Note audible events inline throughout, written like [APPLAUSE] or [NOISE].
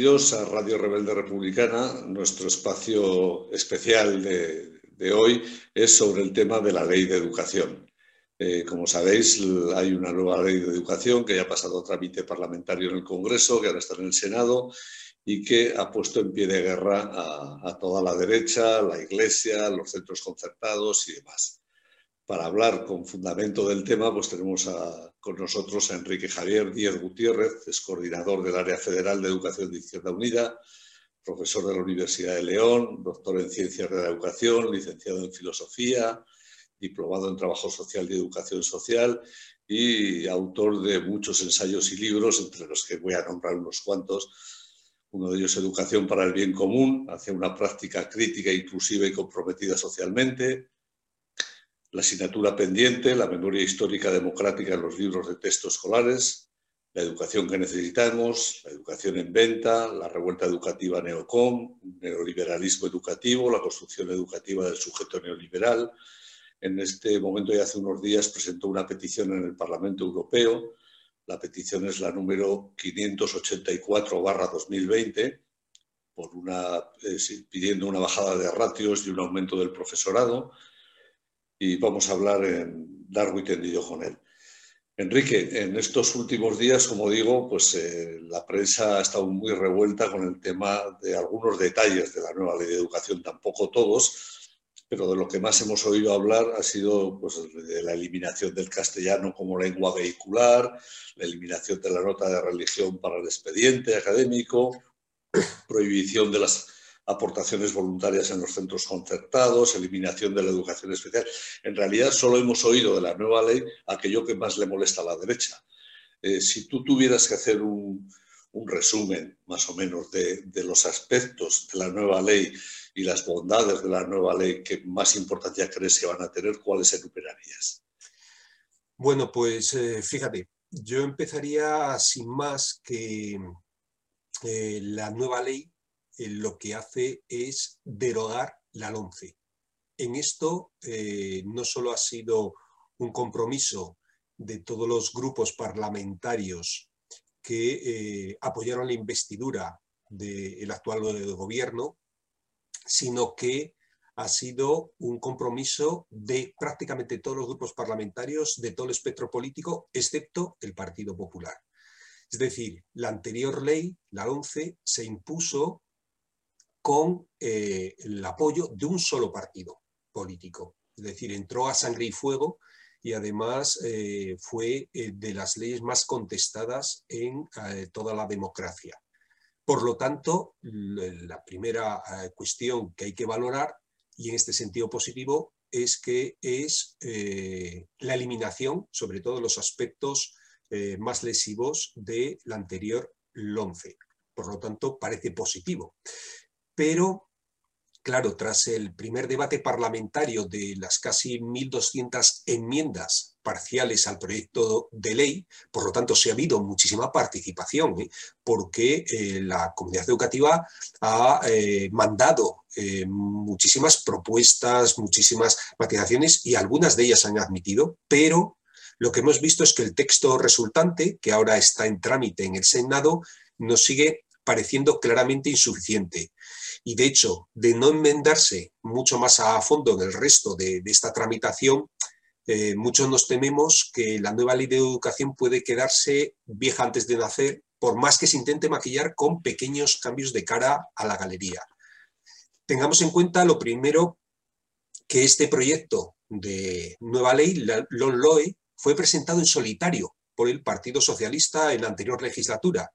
Bienvenidos a Radio Rebelde Republicana. Nuestro espacio especial de, hoy es sobre el tema de la ley de educación. Eh, como sabéis, hay una nueva ley de educación que ya ha pasado a trámite parlamentario en el Congreso, que ahora está en el Senado y que ha puesto en pie de guerra a, toda la derecha, la Iglesia, los centros concertados y demás. Para hablar con fundamento del tema, pues tenemos con nosotros a Enrique Javier Díez Gutiérrez, es coordinador del Área Federal de Educación de Izquierda Unida, profesor de la Universidad de León, doctor en Ciencias de la Educación, licenciado en Filosofía, diplomado en Trabajo Social y Educación Social y autor de muchos ensayos y libros, entre los que voy a nombrar unos cuantos, uno de ellos Educación para el Bien Común, hacia una práctica crítica, inclusiva y comprometida socialmente. La asignatura pendiente, la memoria histórica democrática en los libros de texto escolares, la educación que necesitamos, la educación en venta, la revuelta educativa neocom, neoliberalismo educativo, la construcción educativa del sujeto neoliberal. En este momento, y hace unos días, presentó una petición en el Parlamento Europeo la petición es la número 584-2020, por una, eh, pidiendo una bajada de ratios y un aumento del profesorado. Y vamos a hablar en largo y tendido con él. Enrique, en estos últimos días, como digo, pues eh, la prensa ha estado muy revuelta con el tema de algunos detalles de la nueva ley de educación, tampoco todos, pero de lo que más hemos oído hablar ha sido pues, de la eliminación del castellano como lengua vehicular, la eliminación de la nota de religión para el expediente académico, prohibición de las aportaciones voluntarias en los centros concertados, eliminación de la educación especial. En realidad solo hemos oído de la nueva ley aquello que más le molesta a la derecha. Eh, si tú tuvieras que hacer un, resumen más o menos de, de los aspectos de la nueva ley y las bondades de la nueva ley que más importancia crees que van a tener, ¿cuáles enumerarías? Bueno, pues eh, fíjate, yo empezaría sin más que eh, la nueva ley lo que hace es derogar la LONCE. En esto no solo ha sido un compromiso de todos los grupos parlamentarios que apoyaron la investidura del actual gobierno, sino que ha sido un compromiso de prácticamente todos los grupos parlamentarios, de todo el espectro político, excepto el Partido Popular. Es decir, la anterior ley, la 11, se impuso con eh, el apoyo de un solo partido político. Es decir, entró a sangre y fuego y además eh, fue eh, de las leyes más contestadas en toda la democracia. Por lo tanto, la primera cuestión que hay que valorar, y en este sentido positivo, es que es la eliminación, sobre todo los aspectos más lesivos de la anterior LONCE. Por lo tanto, parece positivo. Pero Claro, tras el primer debate parlamentario de las casi 1.200 enmiendas parciales al proyecto de ley, por lo tanto, se ha habido muchísima participación, ¿eh? porque eh, la comunidad educativa ha eh, mandado muchísimas propuestas, muchísimas matizaciones y algunas de ellas han admitido, pero lo que hemos visto es que el texto resultante, que ahora está en trámite en el Senado, nos sigue pareciendo claramente insuficiente y de hecho, de no enmendarse mucho más a fondo en el resto de, esta tramitación, eh, muchos nos tememos que la nueva ley de educación puede quedarse vieja antes de nacer, por más que se intente maquillar con pequeños cambios de cara a la galería. Tengamos en cuenta lo primero que este proyecto de nueva ley, la fue presentado en solitario por el Partido Socialista en la anterior legislatura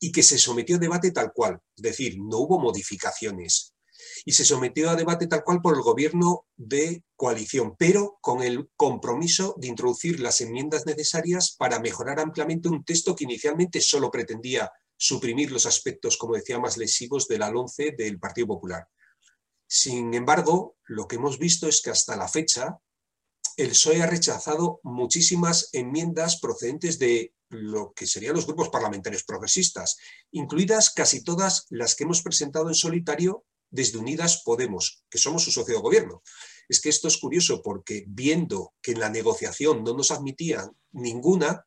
y que se sometió a debate tal cual, es decir, no hubo modificaciones. Y se sometió a debate tal cual por el gobierno de coalición, pero con el compromiso de introducir las enmiendas necesarias para mejorar ampliamente un texto que inicialmente solo pretendía suprimir los aspectos, como decía, más lesivos del alonce del Partido Popular. Sin embargo, lo que hemos visto es que hasta la fecha el PSOE ha rechazado muchísimas enmiendas procedentes de lo que serían los grupos parlamentarios progresistas, incluidas casi todas las que hemos presentado en solitario desde Unidas Podemos, que somos su socio de gobierno. Es que esto es curioso porque viendo que en la negociación no nos admitían ninguna,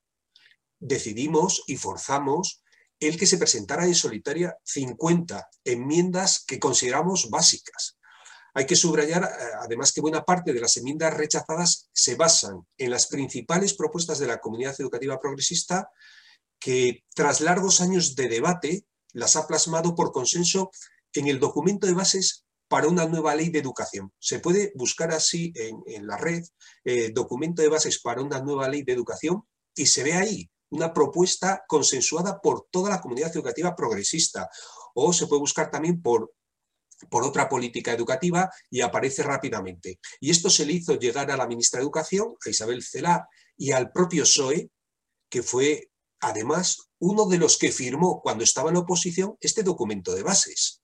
decidimos y forzamos el que se presentara en solitaria 50 enmiendas que consideramos básicas. Hay que subrayar, eh, además, que buena parte de las enmiendas rechazadas se basan en las principales propuestas de la comunidad educativa progresista que, tras largos años de debate, las ha plasmado por consenso en el documento de bases para una nueva ley de educación. Se puede buscar así en, la red eh, documento de bases para una nueva ley de educación y se ve ahí una propuesta consensuada por toda la comunidad educativa progresista. O se puede buscar también por, por otra política educativa y aparece rápidamente. Y esto se le hizo llegar a la ministra de Educación, a Isabel Celá, y al propio PSOE, que fue además uno de los que firmó cuando estaba en oposición este documento de bases.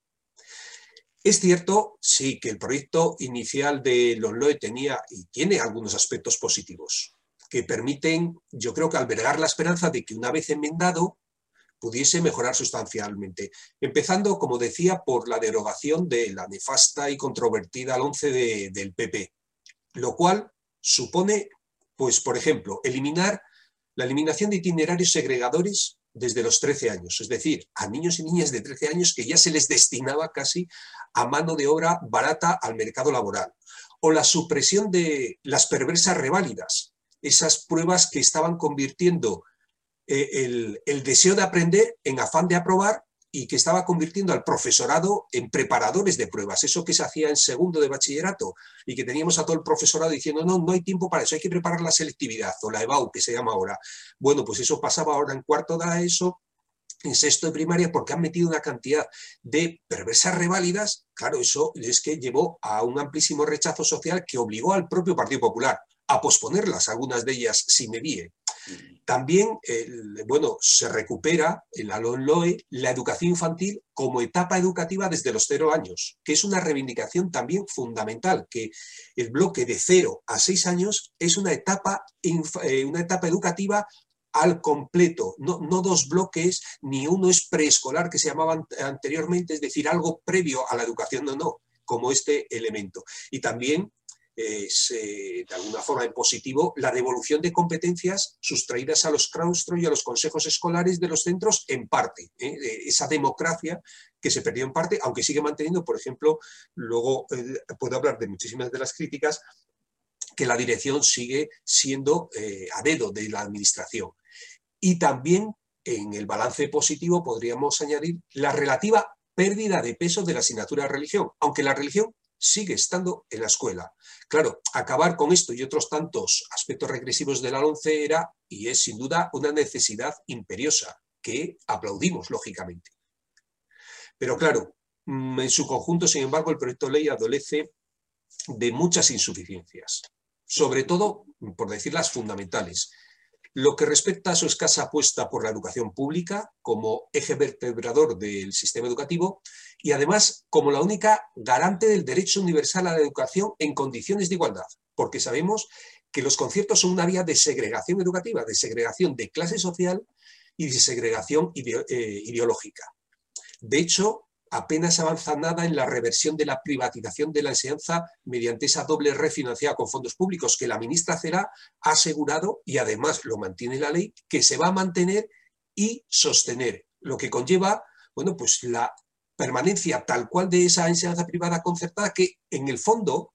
Es cierto, sí, que el proyecto inicial de LOE tenía y tiene algunos aspectos positivos que permiten, yo creo que albergar la esperanza de que una vez enmendado pudiese mejorar sustancialmente, empezando, como decía, por la derogación de la nefasta y controvertida al 11 del PP, lo cual supone, pues, por ejemplo, eliminar la eliminación de itinerarios segregadores desde los 13 años, es decir, a niños y niñas de 13 años que ya se les destinaba casi a mano de obra barata al mercado laboral, o la supresión de las perversas reválidas, esas pruebas que estaban convirtiendo eh, el, deseo de aprender en afán de aprobar y que estaba convirtiendo al profesorado en preparadores de pruebas, eso que se hacía en segundo de bachillerato y que teníamos a todo el profesorado diciendo, no, no hay tiempo para eso, hay que preparar la selectividad o la EBAU, que se llama ahora. Bueno, pues eso pasaba ahora en cuarto de ESO, en sexto de primaria, porque han metido una cantidad de perversas reválidas, claro, eso es que llevó a un amplísimo rechazo social que obligó al propio Partido Popular a posponerlas, algunas de ellas sin medie. También, bueno, se recupera en la LOE la educación infantil como etapa educativa desde los cero años, que es una reivindicación también fundamental, que el bloque de cero a seis años es una etapa, eh, una etapa educativa al completo, no, no, dos bloques, ni uno es preescolar que se llamaban anteriormente, es decir, algo previo a la educación, no, no, como este elemento. Y también eh, de alguna forma en positivo, la devolución de competencias sustraídas a los claustros y a los consejos escolares de los centros en parte. ¿eh? Esa democracia que se perdió en parte, aunque sigue manteniendo, por ejemplo, luego eh, puedo hablar de muchísimas de las críticas, que la dirección sigue siendo a dedo de la administración. Y también en el balance positivo podríamos añadir la relativa pérdida de peso de la asignatura de religión, aunque la religión sigue estando en la escuela. Claro, acabar con esto y otros tantos aspectos regresivos de la ONCE era y es sin duda una necesidad imperiosa que aplaudimos, lógicamente. Pero claro, mm, en su conjunto, sin embargo, el proyecto de ley adolece de muchas insuficiencias, sobre todo, por decir las fundamentales, lo que respecta a su escasa apuesta por la educación pública como eje vertebrador del sistema educativo y además como la única garante del derecho universal a la educación en condiciones de igualdad, porque sabemos que los conciertos son una vía de segregación educativa, de segregación de clase social y de segregación eh, ideológica. De hecho, apenas avanza nada en la reversión de la privatización de la enseñanza mediante esa doble red financiada con fondos públicos que la ministra Cera ha asegurado y además lo mantiene la ley, que se va a mantener y sostener, lo que conlleva, bueno, pues la permanencia tal cual de esa enseñanza privada concertada que en el fondo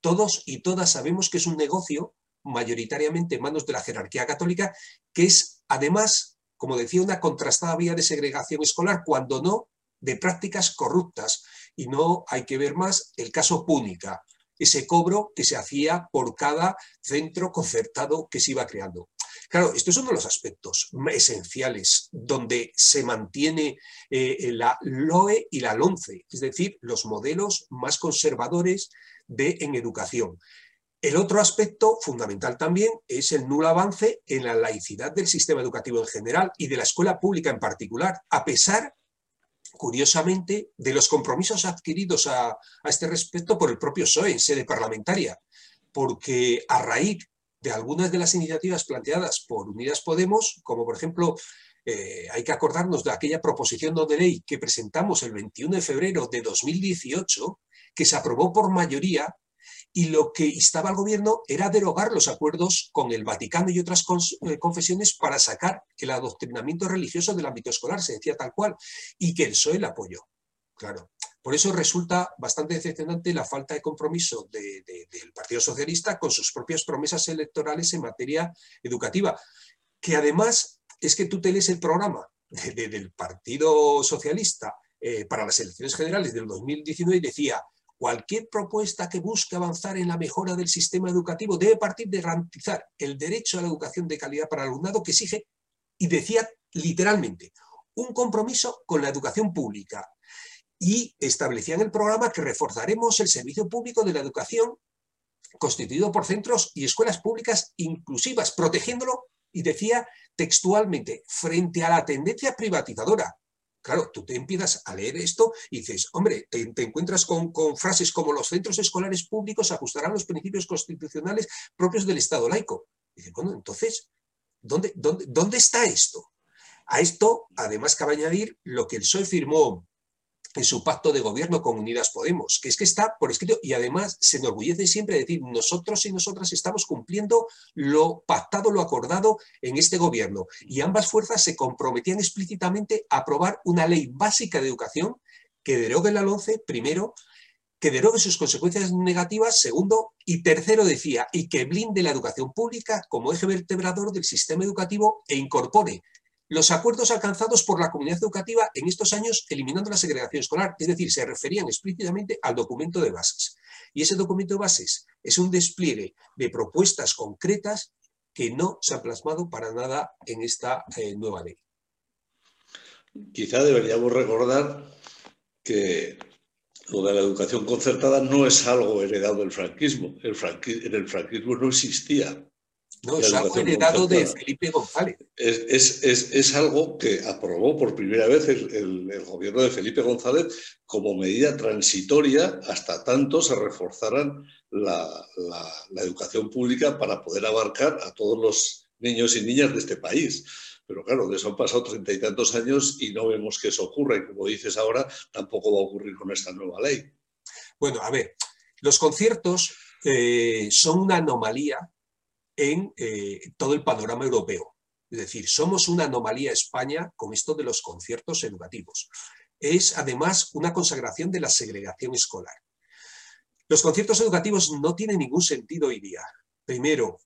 todos y todas sabemos que es un negocio mayoritariamente en manos de la jerarquía católica, que es además, como decía, una contrastada vía de segregación escolar, cuando no de prácticas corruptas. Y no hay que ver más el caso Púnica, ese cobro que se hacía por cada centro concertado que se iba creando. Claro, esto es uno de los aspectos esenciales donde se mantiene eh, la LOE y la LONCE, es decir, los modelos más conservadores de, en educación. El otro aspecto fundamental también es el nulo avance en la laicidad del sistema educativo en general y de la escuela pública en particular, a pesar curiosamente, de los compromisos adquiridos a, este respecto por el propio PSOE en sede parlamentaria, porque a raíz de algunas de las iniciativas planteadas por Unidas Podemos, como por ejemplo, eh, hay que acordarnos de aquella proposición de ley que presentamos el 21 de febrero de 2018, que se aprobó por mayoría y lo que instaba al gobierno era derogar los acuerdos con el Vaticano y otras eh, confesiones para sacar el adoctrinamiento religioso del ámbito escolar, se decía tal cual, y que el PSOE le apoyó. Claro. Por eso resulta bastante decepcionante la falta de compromiso del Partido Socialista con sus propias promesas electorales en materia educativa, que además es que tú te lees el programa del Partido Socialista eh, para las elecciones generales del 2019 y decía, cualquier propuesta que busque avanzar en la mejora del sistema educativo debe partir de garantizar el derecho a la educación de calidad para el alumnado que exige, y decía literalmente, un compromiso con la educación pública. Y establecían el programa que reforzaremos el servicio público de la educación constituido por centros y escuelas públicas inclusivas, protegiéndolo, y decía textualmente, frente a la tendencia privatizadora Claro, tú te empiezas a leer esto y dices, hombre, te, encuentras con, frases como los centros escolares públicos ajustarán los principios constitucionales propios del Estado laico. Dices, bueno, entonces, ¿dónde, dónde, dónde está esto? A esto, además, cabe añadir lo que el PSOE firmó en su pacto de gobierno con Unidas Podemos, que es que está por escrito y además se enorgullece siempre de decir nosotros y nosotras estamos cumpliendo lo pactado, lo acordado en este gobierno. Y ambas fuerzas se comprometían explícitamente a aprobar una ley básica de educación que derogue la 11, primero, que derogue sus consecuencias negativas, segundo, y tercero decía, y que blinde la educación pública como eje vertebrador del sistema educativo e incorpore los acuerdos alcanzados por la comunidad educativa en estos años eliminando la segregación escolar, es decir, se referían explícitamente al documento de bases. Y ese documento de bases es un despliegue de propuestas concretas que no se han plasmado para nada en esta eh, nueva ley. Quizá deberíamos recordar que lo de la educación concertada no es algo heredado del franquismo. En el franquismo no existía no, es algo heredado de Felipe González. Es, algo que aprobó por primera vez el, gobierno de Felipe González como medida transitoria hasta tanto se reforzaran la, educación pública para poder abarcar a todos los niños y niñas de este país. Pero claro, de eso han pasado treinta y tantos años y no vemos que eso ocurra. Y como dices ahora, tampoco va a ocurrir con esta nueva ley. Bueno, a ver, los conciertos eh, son una anomalía en eh, todo el panorama europeo. Es decir, somos una anomalía España con esto de los conciertos educativos. Es además una consagración de la segregación escolar. Los conciertos educativos no tienen ningún sentido hoy día. Primero,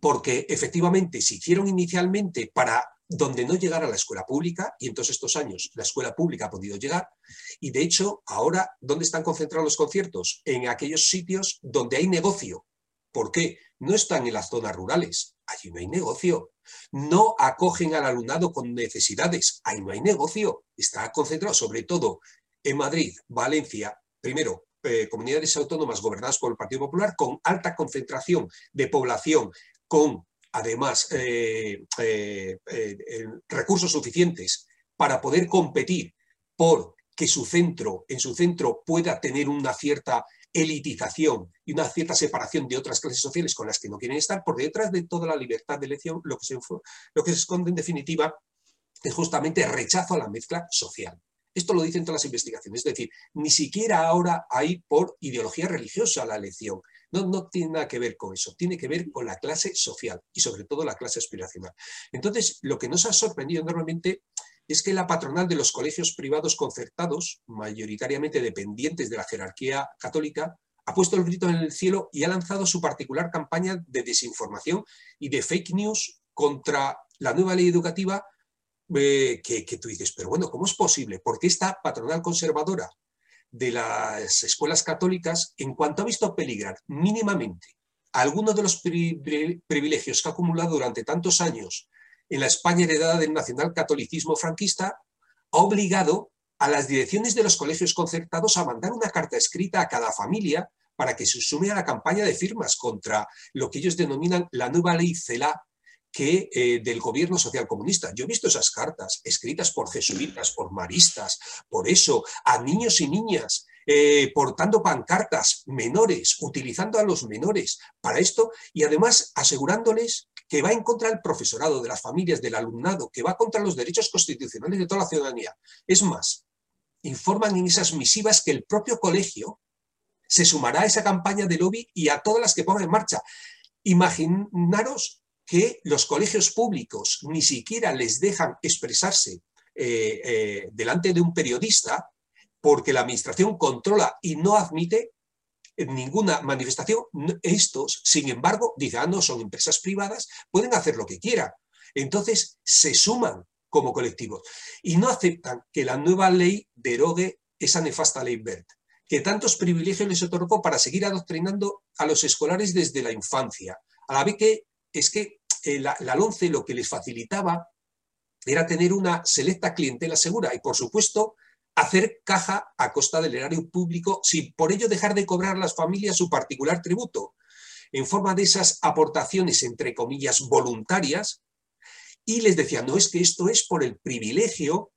porque efectivamente se hicieron inicialmente para donde no llegara la escuela pública, y en todos estos años la escuela pública ha podido llegar, y de hecho ahora, ¿dónde están concentrados los conciertos? En aquellos sitios donde hay negocio. ¿Por qué? No están en las zonas rurales, allí no hay negocio. No acogen al alumnado con necesidades, ahí no hay negocio. Está concentrado sobre todo en Madrid, Valencia, primero, eh, comunidades autónomas gobernadas por el Partido Popular, con alta concentración de población, con además eh, eh, recursos suficientes para poder competir por que su centro, en su centro pueda tener una cierta elitización y una cierta separación de otras clases sociales con las que no quieren estar, por detrás de toda la libertad de elección, lo que se, lo que se esconde en definitiva es justamente rechazo a la mezcla social. Esto lo dicen todas las investigaciones, es decir, ni siquiera ahora hay por ideología religiosa la elección. No, no tiene nada que ver con eso, tiene que ver con la clase social y sobre todo la clase aspiracional. Entonces, lo que nos ha sorprendido enormemente es que la patronal de los colegios privados concertados, mayoritariamente dependientes de la jerarquía católica, ha puesto el grito en el cielo y ha lanzado su particular campaña de desinformación y de fake news contra la nueva ley educativa eh, que, que, tú dices, pero bueno, ¿cómo es posible? Porque esta patronal conservadora de las escuelas católicas, en cuanto ha visto peligrar mínimamente algunos de los privilegios que ha acumulado durante tantos años en la España heredada del nacionalcatolicismo franquista, ha obligado a las direcciones de los colegios concertados a mandar una carta escrita a cada familia para que se sume a la campaña de firmas contra lo que ellos denominan la nueva ley CELA que, eh, del gobierno social comunista. Yo he visto esas cartas escritas por jesuitas, por maristas, por eso, a niños y niñas, eh, portando pancartas menores, utilizando a los menores para esto y además asegurándoles que va en contra del profesorado, de las familias, del alumnado, que va contra los derechos constitucionales de toda la ciudadanía. Es más, informan en esas misivas que el propio colegio se sumará a esa campaña de lobby y a todas las que pongan en marcha. Imaginaros que los colegios públicos ni siquiera les dejan expresarse eh, eh, delante de un periodista porque la administración controla y no admite ninguna manifestación. Estos, sin embargo, dicen, ah, no, son empresas privadas, pueden hacer lo que quieran. Entonces, se suman como colectivos y no aceptan que la nueva ley derogue esa nefasta ley BERT que tantos privilegios les otorgó para seguir adoctrinando a los escolares desde la infancia. A la vez que es que eh, la, la LONCE lo que les facilitaba era tener una selecta clientela segura y, por supuesto, hacer caja a costa del erario público sin por ello dejar de cobrar a las familias su particular tributo, en forma de esas aportaciones, entre comillas, voluntarias, y les decía, no es que esto es por el privilegio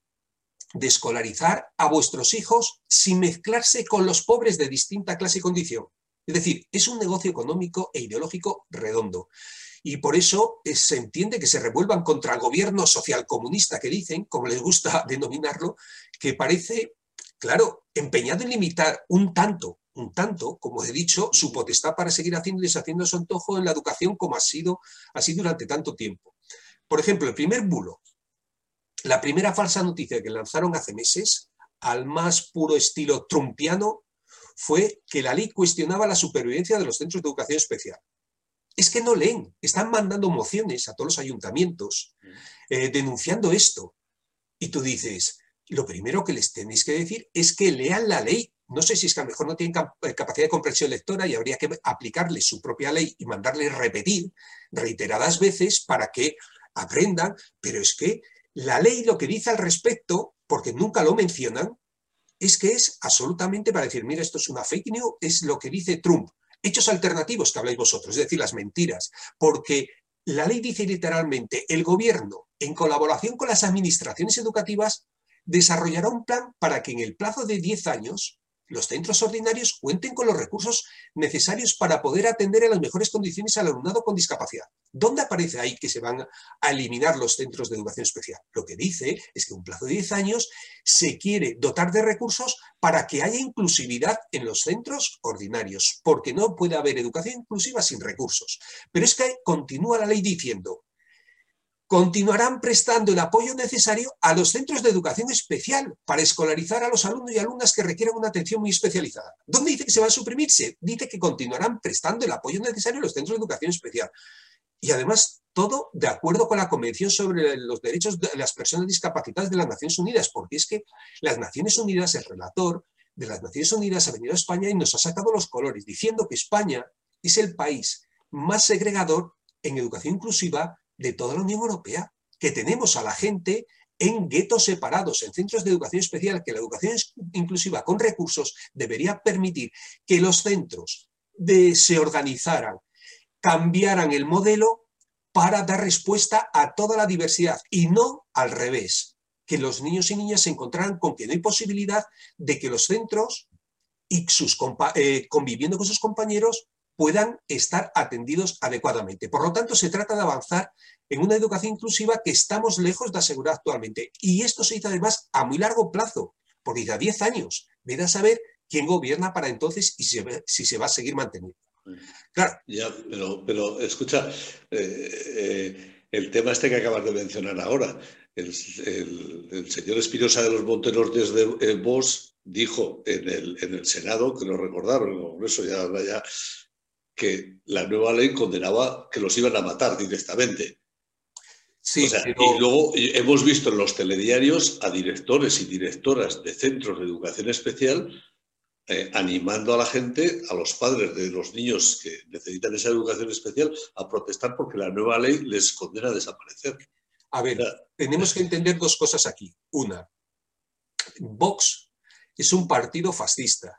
de escolarizar a vuestros hijos sin mezclarse con los pobres de distinta clase y condición. Es decir, es un negocio económico e ideológico redondo. Y por eso se entiende que se revuelvan contra el gobierno social comunista que dicen, como les gusta [LAUGHS] denominarlo, que parece, claro, empeñado en limitar un tanto, un tanto, como he dicho, su potestad para seguir haciendo y deshaciendo su antojo en la educación como ha sido así durante tanto tiempo. Por ejemplo, el primer bulo, la primera falsa noticia que lanzaron hace meses, al más puro estilo trumpiano, fue que la ley cuestionaba la supervivencia de los centros de educación especial. Es que no leen, están mandando mociones a todos los ayuntamientos eh, denunciando esto. Y tú dices, lo primero que les tenéis que decir es que lean la ley. No sé si es que a lo mejor no tienen eh, capacidad de comprensión lectora y habría que aplicarles su propia ley y mandarles repetir reiteradas veces para que aprendan, pero es que la ley lo que dice al respecto, porque nunca lo mencionan, es que es absolutamente para decir, mira, esto es una fake news, es lo que dice Trump. Hechos alternativos que habláis vosotros, es decir, las mentiras, porque la ley dice literalmente, el gobierno, en colaboración con las administraciones educativas, desarrollará un plan para que en el plazo de 10 años los centros ordinarios cuenten con los recursos necesarios para poder atender en las mejores condiciones al alumnado con discapacidad. ¿Dónde aparece ahí que se van a eliminar los centros de educación especial? Lo que dice es que en un plazo de 10 años se quiere dotar de recursos para que haya inclusividad en los centros ordinarios, porque no puede haber educación inclusiva sin recursos. Pero es que continúa la ley diciendo, continuarán prestando el apoyo necesario a los centros de educación especial para escolarizar a los alumnos y alumnas que requieran una atención muy especializada. ¿Dónde dice que se va a suprimirse? Dice que continuarán prestando el apoyo necesario a los centros de educación especial. Y además, todo de acuerdo con la Convención sobre los Derechos de las Personas Discapacitadas de las Naciones Unidas, porque es que las Naciones Unidas, el relator de las Naciones Unidas ha venido a España y nos ha sacado los colores, diciendo que España es el país más segregador en educación inclusiva de toda la Unión Europea, que tenemos a la gente en guetos separados, en centros de educación especial, que la educación inclusiva con recursos debería permitir que los centros se organizaran, cambiaran el modelo para dar respuesta a toda la diversidad y no al revés, que los niños y niñas se encontraran con que no hay posibilidad de que los centros y sus eh, conviviendo con sus compañeros puedan estar atendidos adecuadamente. Por lo tanto, se trata de avanzar en una educación inclusiva que estamos lejos de asegurar actualmente. Y esto se hizo además a muy largo plazo, porque a 10 años. Vete a saber quién gobierna para entonces y si se va a seguir manteniendo. Claro. Ya, pero, escucha, eh, eh, el tema este que acabas de mencionar ahora, el, señor Espinosa de los Montenortes de eh, Vos dijo en el, en el Senado, que lo recordaron, por eso ya, ya que la nueva ley condenaba que los iban a matar directamente. Sí, Y luego hemos visto en los telediarios a directores y directoras de centros de educación especial eh, animando a la gente, a los padres de los niños que necesitan esa educación especial, a protestar porque la nueva ley les condena a desaparecer. A ver, tenemos que entender dos cosas aquí. Una, Vox es un partido fascista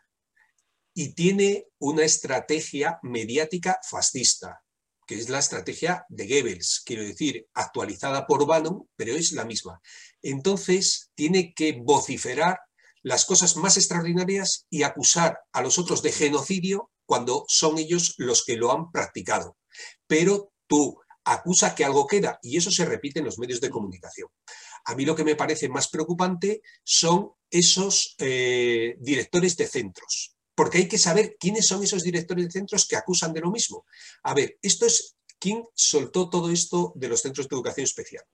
y tiene una estrategia mediática fascista, que es la estrategia de Goebbels, quiero decir, actualizada por Bannon, pero es la misma. Entonces, tiene que vociferar las cosas más extraordinarias y acusar a los otros de genocidio cuando son ellos los que lo han practicado. Pero tú acusa que algo queda y eso se repite en los medios de comunicación. A mí lo que me parece más preocupante son esos eh, directores de centros, porque hay que saber quiénes son esos directores de centros que acusan de lo mismo. A ver, esto es quién soltó todo esto de los centros de educación especial.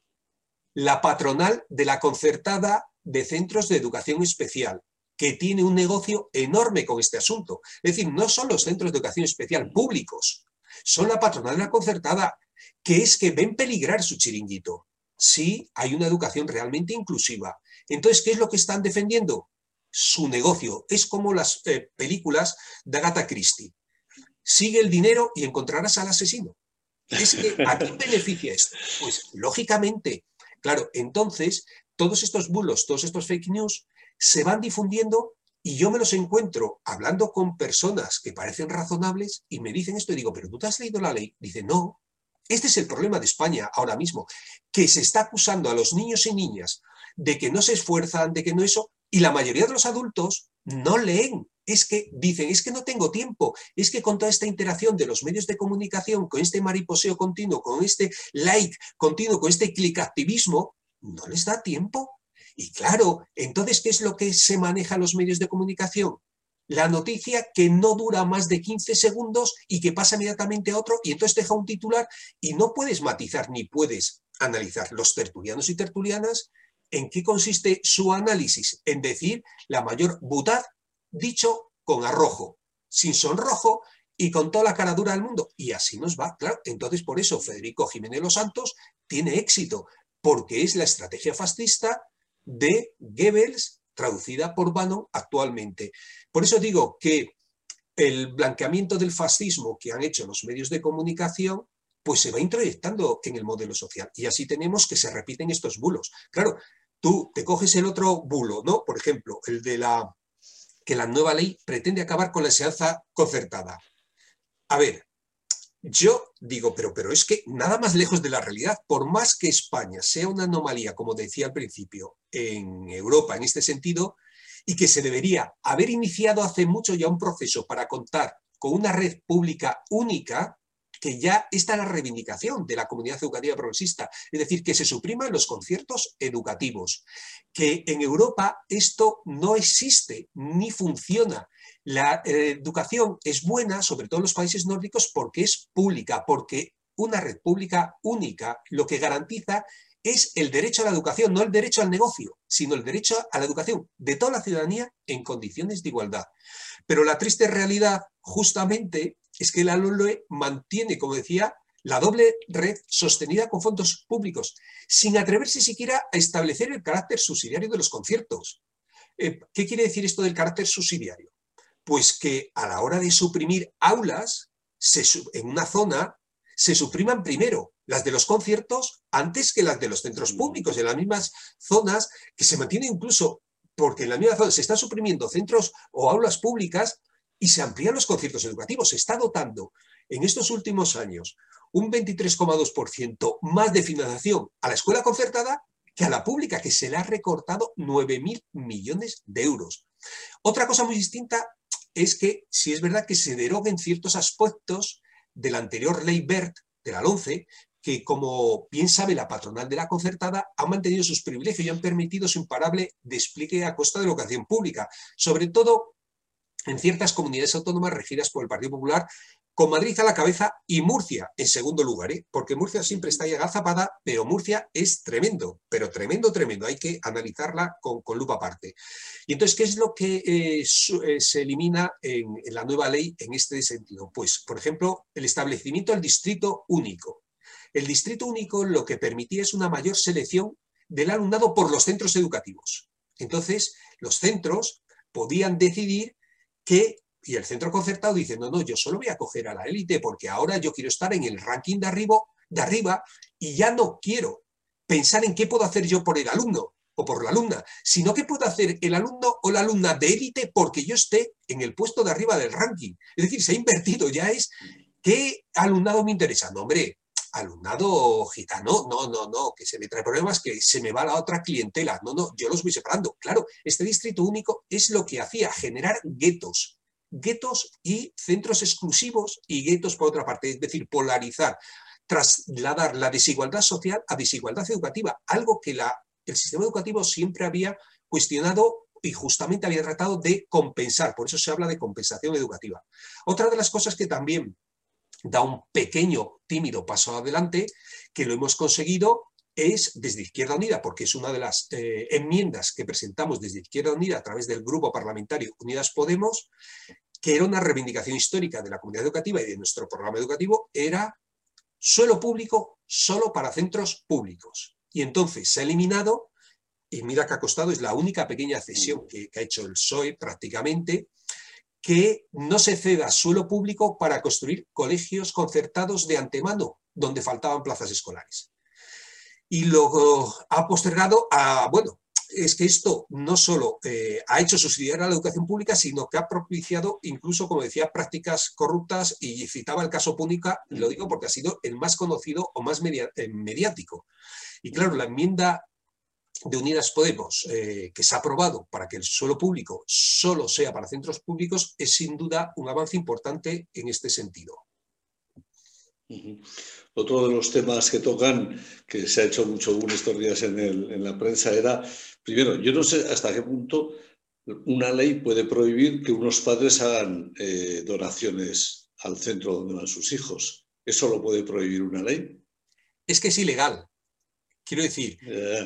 La patronal de la concertada de centros de educación especial, que tiene un negocio enorme con este asunto. Es decir, no son los centros de educación especial públicos, son la patronal de la concertada, que es que ven peligrar su chiringuito. Sí, hay una educación realmente inclusiva. Entonces, ¿qué es lo que están defendiendo? Su negocio. Es como las eh, películas de Agatha Christie. Sigue el dinero y encontrarás al asesino. Es que, ¿a quién [LAUGHS] beneficia esto? Pues, lógicamente, claro, entonces, todos estos bulos, todos estos fake news se van difundiendo y yo me los encuentro hablando con personas que parecen razonables y me dicen esto y digo, pero tú te has leído la ley. Dice, no. Este es el problema de España ahora mismo, que se está acusando a los niños y niñas de que no se esfuerzan, de que no eso, y la mayoría de los adultos no leen. Es que dicen, es que no tengo tiempo, es que con toda esta interacción de los medios de comunicación, con este mariposeo continuo, con este like continuo, con este clicactivismo, no les da tiempo. Y claro, entonces, ¿qué es lo que se maneja en los medios de comunicación? La noticia que no dura más de 15 segundos y que pasa inmediatamente a otro y entonces deja un titular y no puedes matizar ni puedes analizar los tertulianos y tertulianas en qué consiste su análisis, en decir la mayor butad dicho con arrojo, sin sonrojo y con toda la cara dura del mundo. Y así nos va, claro. Entonces, por eso Federico Jiménez Los Santos tiene éxito, porque es la estrategia fascista de Goebbels, traducida por Bannon actualmente. Por eso digo que el blanqueamiento del fascismo que han hecho los medios de comunicación pues se va introyectando en el modelo social. Y así tenemos que se repiten estos bulos. Claro, tú te coges el otro bulo, ¿no? Por ejemplo, el de la que la nueva ley pretende acabar con la enseñanza concertada. A ver, yo digo, pero, pero es que nada más lejos de la realidad, por más que España sea una anomalía, como decía al principio, en Europa en este sentido, y que se debería haber iniciado hace mucho ya un proceso para contar con una red pública única, que ya está la reivindicación de la comunidad educativa progresista, es decir, que se supriman los conciertos educativos, que en Europa esto no existe ni funciona. La eh, educación es buena, sobre todo en los países nórdicos, porque es pública, porque una red pública única lo que garantiza es el derecho a la educación, no el derecho al negocio, sino el derecho a la educación de toda la ciudadanía en condiciones de igualdad. Pero la triste realidad, justamente, es que la LOLE mantiene, como decía, la doble red sostenida con fondos públicos, sin atreverse siquiera a establecer el carácter subsidiario de los conciertos. Eh, ¿Qué quiere decir esto del carácter subsidiario? Pues que a la hora de suprimir aulas en una zona, se supriman primero las de los conciertos antes que las de los centros mm. públicos, en las mismas zonas que se mantiene incluso, porque en la misma zona se están suprimiendo centros o aulas públicas y se amplían los conciertos educativos. Se está dotando en estos últimos años un 23,2% más de financiación a la escuela concertada que a la pública, que se le ha recortado 9.000 millones de euros. Otra cosa muy distinta es que si es verdad que se deroguen ciertos aspectos de la anterior ley BERT, de la 11, que, como bien sabe la patronal de la concertada, han mantenido sus privilegios y han permitido su imparable despliegue a costa de la educación pública, sobre todo en ciertas comunidades autónomas regidas por el Partido Popular, con Madrid a la cabeza y Murcia en segundo lugar, ¿eh? porque Murcia siempre está ahí agazapada, pero Murcia es tremendo, pero tremendo, tremendo, hay que analizarla con, lupa aparte. Y entonces, ¿qué es lo que eh, eh, se elimina en, en la nueva ley en este sentido? Pues, por ejemplo, el establecimiento del distrito único. El distrito único lo que permitía es una mayor selección del alumnado por los centros educativos. Entonces, los centros podían decidir que, y el centro concertado dice, no, yo solo voy a coger a la élite porque ahora yo quiero estar en el ranking de arriba, de arriba y ya no quiero pensar en qué puedo hacer yo por el alumno o por la alumna, sino qué puedo hacer el alumno o la alumna de élite porque yo esté en el puesto de arriba del ranking. Es decir, se ha invertido, ya es qué alumnado me interesa. No, hombre, alumnado gitano, no, no, no, que se me trae problemas, que se me va la otra clientela, no, no, yo los voy separando. Claro, este distrito único es lo que hacía, generar guetos, guetos y centros exclusivos y guetos por otra parte, es decir, polarizar, trasladar la desigualdad social a desigualdad educativa, algo que la, el sistema educativo siempre había cuestionado y justamente había tratado de compensar, por eso se habla de compensación educativa. Otra de las cosas que también da un pequeño, tímido paso adelante, que lo hemos conseguido es desde Izquierda Unida, porque es una de las eh, enmiendas que presentamos desde Izquierda Unida a través del grupo parlamentario Unidas Podemos, que era una reivindicación histórica de la comunidad educativa y de nuestro programa educativo, era suelo público solo para centros públicos. Y entonces se ha eliminado, y mira que ha costado, es la única pequeña cesión que, que ha hecho el PSOE prácticamente, que no se ceda suelo público para construir colegios concertados de antemano, donde faltaban plazas escolares y lo ha postergado a, bueno, es que esto no solo eh, ha hecho subsidiar a la educación pública, sino que ha propiciado incluso, como decía, prácticas corruptas y citaba el caso Púnica, lo digo porque ha sido el más conocido o más eh, mediático. Y claro, la enmienda de Unidas Podemos eh, que se ha aprobado para que el suelo público solo sea para centros públicos es sin duda un avance importante en este sentido. Otro de los temas que tocan, que se ha hecho mucho boom estos días en, la prensa, era, primero, yo no sé hasta qué punto una ley puede prohibir que unos padres hagan eh, donaciones al centro donde van sus hijos. ¿Eso lo puede prohibir una ley? Es que es ilegal. Quiero decir,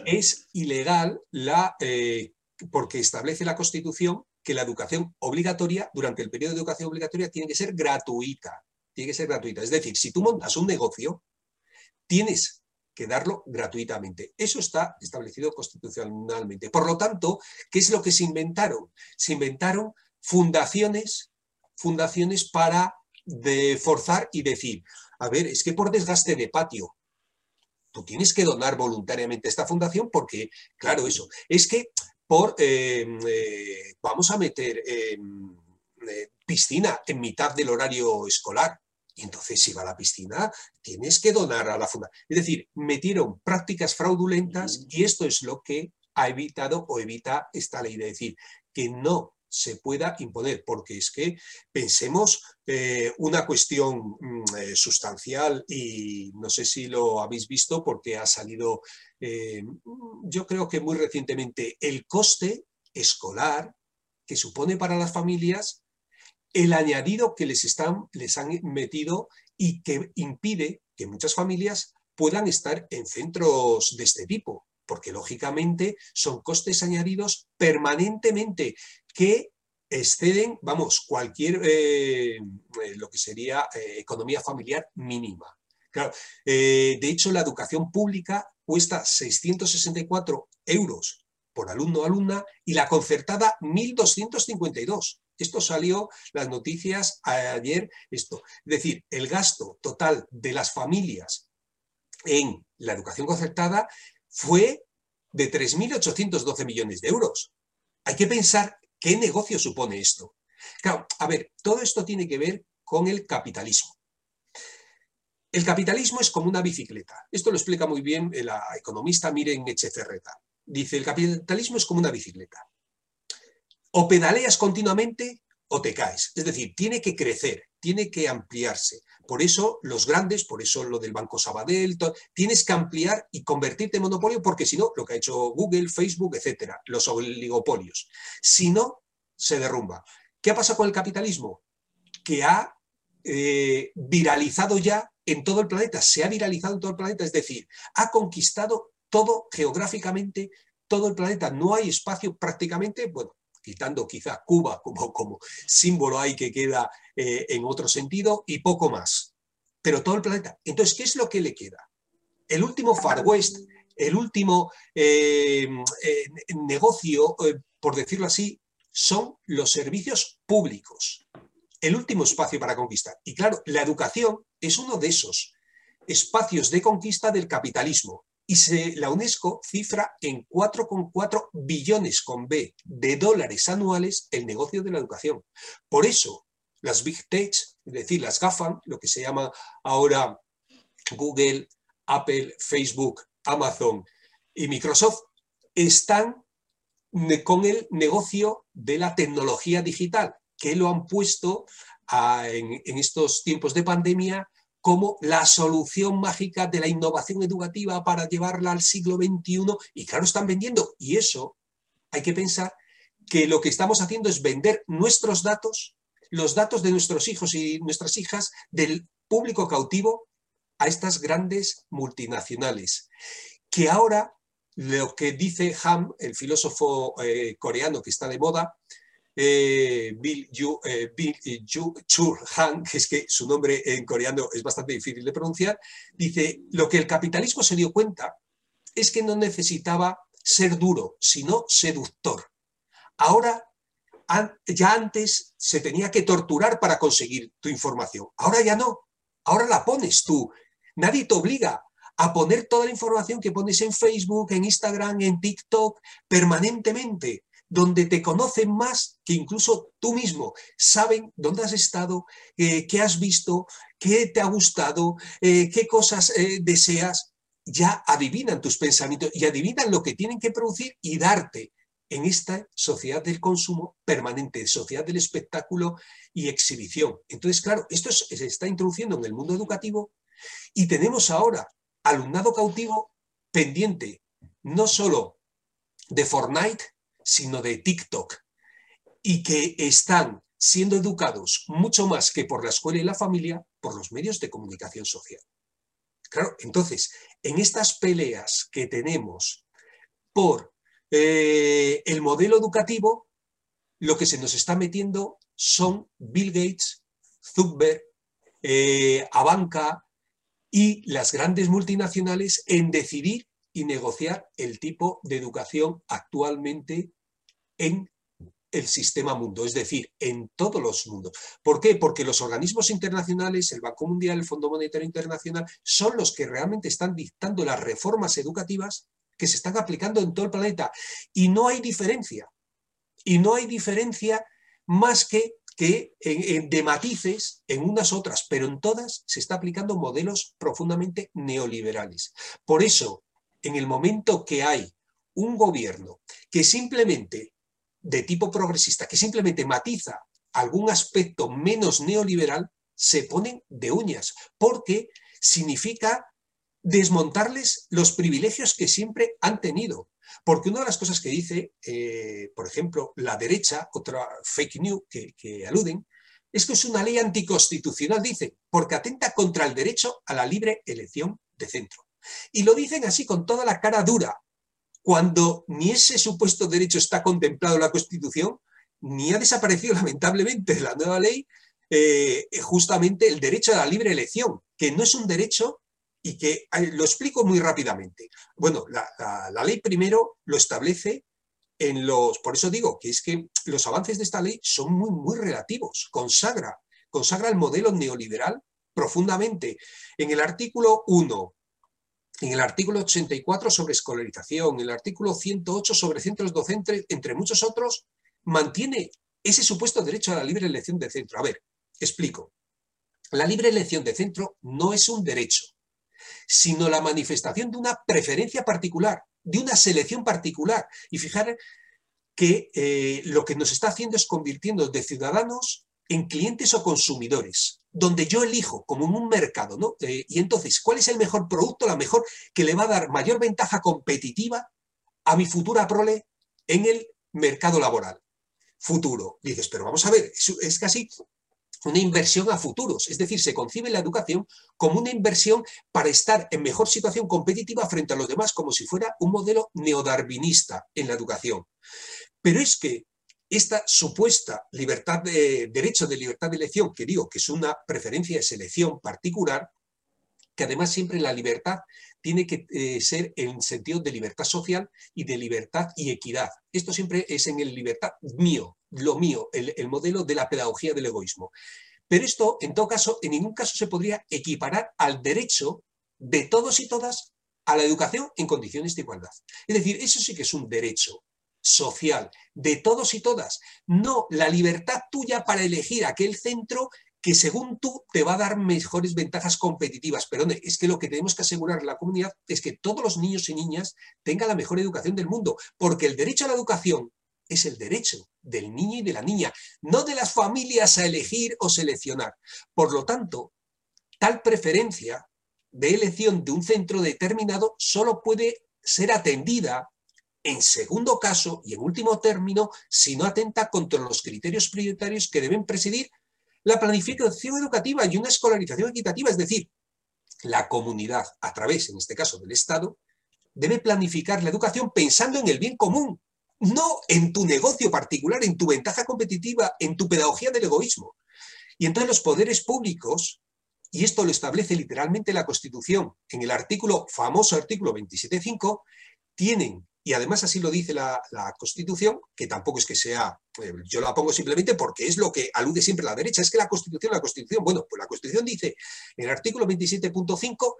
es ilegal la, eh, porque establece la Constitución que la educación obligatoria, durante el periodo de educación obligatoria, tiene que ser gratuita tiene que ser gratuita. Es decir, si tú montas un negocio, tienes que darlo gratuitamente. Eso está establecido constitucionalmente. Por lo tanto, ¿qué es lo que se inventaron? Se inventaron fundaciones, fundaciones para forzar y decir, a ver, es que por desgaste de patio, tú tienes que donar voluntariamente esta fundación porque, claro, eso, es que por, eh, eh, vamos a meter em, eh, piscina en mitad del horario escolar. Y entonces, si va a la piscina, tienes que donar a la fundación. Es decir, metieron prácticas fraudulentas y esto es lo que ha evitado o evita esta ley de decir que no se pueda imponer, porque es que pensemos eh, una cuestión mm, eh, sustancial y no sé si lo habéis visto porque ha salido, eh, yo creo que muy recientemente, el coste escolar que supone para las familias el añadido que les, están, les han metido y que impide que muchas familias puedan estar en centros de este tipo, porque lógicamente son costes añadidos permanentemente que exceden, vamos, cualquier, eh, eh, lo que sería eh, economía familiar mínima. de hecho, la educación pública cuesta 664 euros por alumno o alumna y la concertada 1.252. Esto salió, las noticias ayer, esto. Es decir, el gasto total de las familias en la educación concertada fue de 3.812 millones de euros. Hay que pensar qué negocio supone esto. Claro, a ver, todo esto tiene que ver con el capitalismo. El capitalismo es como una bicicleta. Esto lo explica muy bien la economista Miren Echecerreta. Dice, el capitalismo es como una bicicleta o pedaleas continuamente o te caes. Es decir, tiene que crecer, tiene que ampliarse. Por eso los grandes, por eso lo del Banco Sabadell, tienes que ampliar y convertirte en monopolio porque si no, lo que ha hecho Google, Facebook, etcétera, los oligopolios. Si no, se derrumba. ¿Qué ha pasado con el capitalismo? Que ha eh, viralizado ya en todo el planeta, se ha viralizado en todo el planeta, es decir, ha conquistado todo geográficamente, todo el planeta. No hay espacio prácticamente, bueno, quitando quizá Cuba como, como símbolo ahí que queda eh, en otro sentido y poco más. Pero todo el planeta. Entonces, ¿qué es lo que le queda? El último Far West, el último eh, eh, negocio, por decirlo así, son los servicios públicos. El último espacio para conquistar. Y claro, la educación es uno de esos espacios de conquista del capitalismo y se, la UNESCO cifra en 4,4 billones con B de dólares anuales el negocio de la educación. Por eso, las Big Tech, es decir, las GAFAM, lo que se llama ahora Google, Apple, Facebook, Amazon y Microsoft, están con el negocio de la tecnología digital, que lo han puesto en, en estos tiempos de pandemia como la solución mágica de la innovación educativa para llevarla al siglo XXI y claro, están vendiendo. Y eso hay que pensar que lo que estamos haciendo es vender nuestros datos, los datos de nuestros hijos y nuestras hijas del público cautivo a estas grandes multinacionales, que ahora lo que dice Ham, el filósofo eh, coreano que está de moda, eh, Bill, Yu, eh, Chur Han, que es que su nombre en coreano es bastante difícil de pronunciar, dice, lo que el capitalismo se dio cuenta es que no necesitaba ser duro, sino seductor. Ahora, ya antes se tenía que torturar para conseguir tu información. Ahora ya no. Ahora la pones tú. Nadie te obliga a poner toda la información que pones en Facebook, en Instagram, en TikTok, permanentemente, donde te conocen más que incluso tú mismo. Saben dónde has estado, eh, qué has visto, qué te ha gustado, eh, qué cosas eh, deseas. Ya adivinan tus pensamientos y adivinan lo que tienen que producir y darte en esta sociedad del consumo permanente, sociedad del espectáculo y exhibición. Entonces, claro, esto se está introduciendo en el mundo educativo y tenemos ahora alumnado cautivo pendiente no solo de Fortnite, sino de TikTok, y que están siendo educados mucho más que por la escuela y la familia, por los medios de comunicación social. Claro, entonces, en estas peleas que tenemos por eh, el modelo educativo, lo que se nos está metiendo son Bill Gates, Zuckerberg, eh, Abanca y las grandes multinacionales en decidir y negociar el tipo de educación actualmente en el sistema mundo, es decir, en todos los mundos. ¿Por qué? Porque los organismos internacionales, el Banco Mundial, el Fondo Monetario Internacional, son los que realmente están dictando las reformas educativas que se están aplicando en todo el planeta. Y no hay diferencia. Y no hay diferencia más que, que de matices en unas otras, pero en todas se está aplicando modelos profundamente neoliberales. Por eso, en el momento que hay un gobierno que simplemente, de tipo progresista, que simplemente matiza algún aspecto menos neoliberal, se ponen de uñas, porque significa desmontarles los privilegios que siempre han tenido. Porque una de las cosas que dice, eh, por ejemplo, la derecha, otra fake news que, que aluden, es que es una ley anticonstitucional, dice, porque atenta contra el derecho a la libre elección de centro. Y lo dicen así con toda la cara dura, cuando ni ese supuesto derecho está contemplado en la Constitución, ni ha desaparecido [LAUGHS] lamentablemente de la nueva ley eh, justamente el derecho a la libre elección, que no es un derecho y que eh, lo explico muy rápidamente. Bueno, la, ley primero lo establece en los, por eso digo que es que los avances de esta ley son muy, muy relativos, consagra, consagra el modelo neoliberal profundamente. En el artículo 1, en el artículo 84 sobre escolarización, en el artículo 108 sobre centros docentes, entre muchos otros, mantiene ese supuesto derecho a la libre elección de centro. A ver, explico. La libre elección de centro no es un derecho, sino la manifestación de una preferencia particular, de una selección particular. Y fijar que eh, lo que nos está haciendo es convirtiendo de ciudadanos en clientes o consumidores, donde yo elijo como en un mercado, ¿no? Eh, y entonces, ¿cuál es el mejor producto, la mejor que le va a dar mayor ventaja competitiva a mi futura prole en el mercado laboral? Futuro. Dices, pero vamos a ver, es casi una inversión a futuros. Es decir, se concibe la educación como una inversión para estar en mejor situación competitiva frente a los demás, como si fuera un modelo neodarwinista en la educación. Pero es que esta supuesta libertad de derecho de libertad de elección, que digo que es una preferencia de selección particular, que además siempre la libertad tiene que eh, ser en sentido de libertad social y de libertad y equidad. Esto siempre es en el libertad mío, lo mío, el, el modelo de la pedagogía del egoísmo. Pero esto, en todo caso, en ningún caso se podría equiparar al derecho de todos y todas a la educación en condiciones de igualdad. Es decir, eso sí que es un derecho social de todos y todas, no la libertad tuya para elegir aquel centro que según tú te va a dar mejores ventajas competitivas. Pero es que lo que tenemos que asegurar la comunidad es que todos los niños y niñas tengan la mejor educación del mundo, porque el derecho a la educación es el derecho del niño y de la niña, no de las familias a elegir o seleccionar. Por lo tanto, tal preferencia de elección de un centro determinado solo puede ser atendida en segundo caso y en último término, si no atenta contra los criterios prioritarios que deben presidir la planificación educativa y una escolarización equitativa, es decir, la comunidad, a través, en este caso, del Estado, debe planificar la educación pensando en el bien común, no en tu negocio particular, en tu ventaja competitiva, en tu pedagogía del egoísmo. Y entonces los poderes públicos, y esto lo establece literalmente la Constitución en el artículo, famoso artículo 27.5, tienen, y además así lo dice la, Constitución, que tampoco es que sea, eh, yo la pongo simplemente porque es lo que alude siempre la derecha, es que la Constitución, la Constitución, bueno, pues la Constitución dice en el artículo 27.5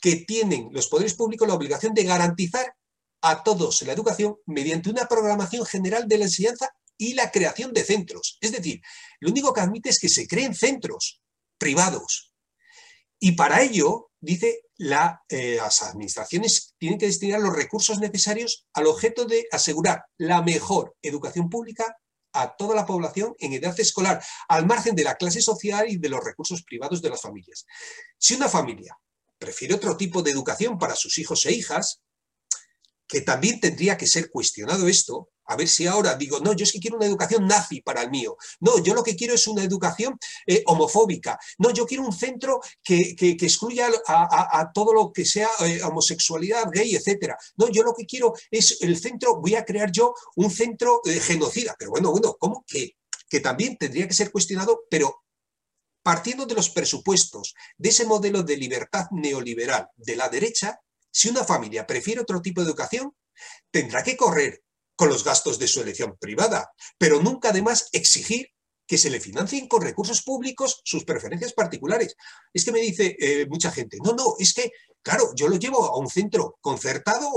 que tienen los poderes públicos la obligación de garantizar a todos la educación mediante una programación general de la enseñanza y la creación de centros. Es decir, lo único que admite es que se creen centros privados. Y para ello, dice, eh, las administraciones tienen que destinar los recursos necesarios al objeto de asegurar la mejor educación pública a toda la población en edad escolar, al margen de la clase social y de los recursos privados de las familias. Si una familia prefiere otro tipo de educación para sus hijos e hijas, que también tendría que ser cuestionado esto, a ver si ahora digo, no, yo es que quiero una educación nazi para el mío. No, yo lo que quiero es una educación eh, homofóbica. No, yo quiero un centro que, excluya a, todo lo que sea eh, homosexualidad, gay, etc. No, yo lo que quiero es el centro, voy a crear yo un centro de genocida. Pero bueno, bueno, ¿cómo que? Que también tendría que ser cuestionado, pero partiendo de los presupuestos de ese modelo de libertad neoliberal de la derecha, si una familia prefiere otro tipo de educación, tendrá que correr con los gastos de su elección privada, pero nunca además exigir que se le financien con recursos públicos sus preferencias particulares. Es que me dice eh, mucha gente, no, no, es que, claro, yo lo llevo a un centro concertado,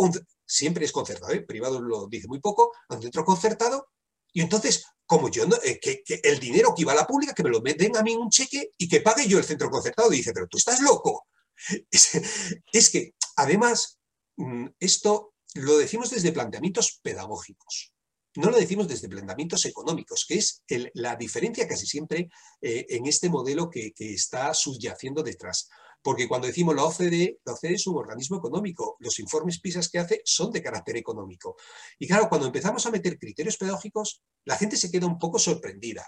siempre es concertado, ¿eh? privado lo dice muy poco, a un centro concertado, y entonces, como yo, no, eh, que, el dinero que iba a la pública, que me lo den a mí un cheque y que pague yo el centro concertado, dice, pero tú estás loco. [LAUGHS] es que Además, mm, esto lo decimos desde planteamientos pedagógicos, no lo decimos desde planteamientos económicos, que es la diferencia casi siempre eh, en este modelo que, está subyaciendo detrás. Porque cuando decimos la OCDE, la OCDE es un organismo económico, los informes PISA que hace son de carácter económico. Y claro, cuando empezamos a meter criterios pedagógicos, la gente se queda un poco sorprendida.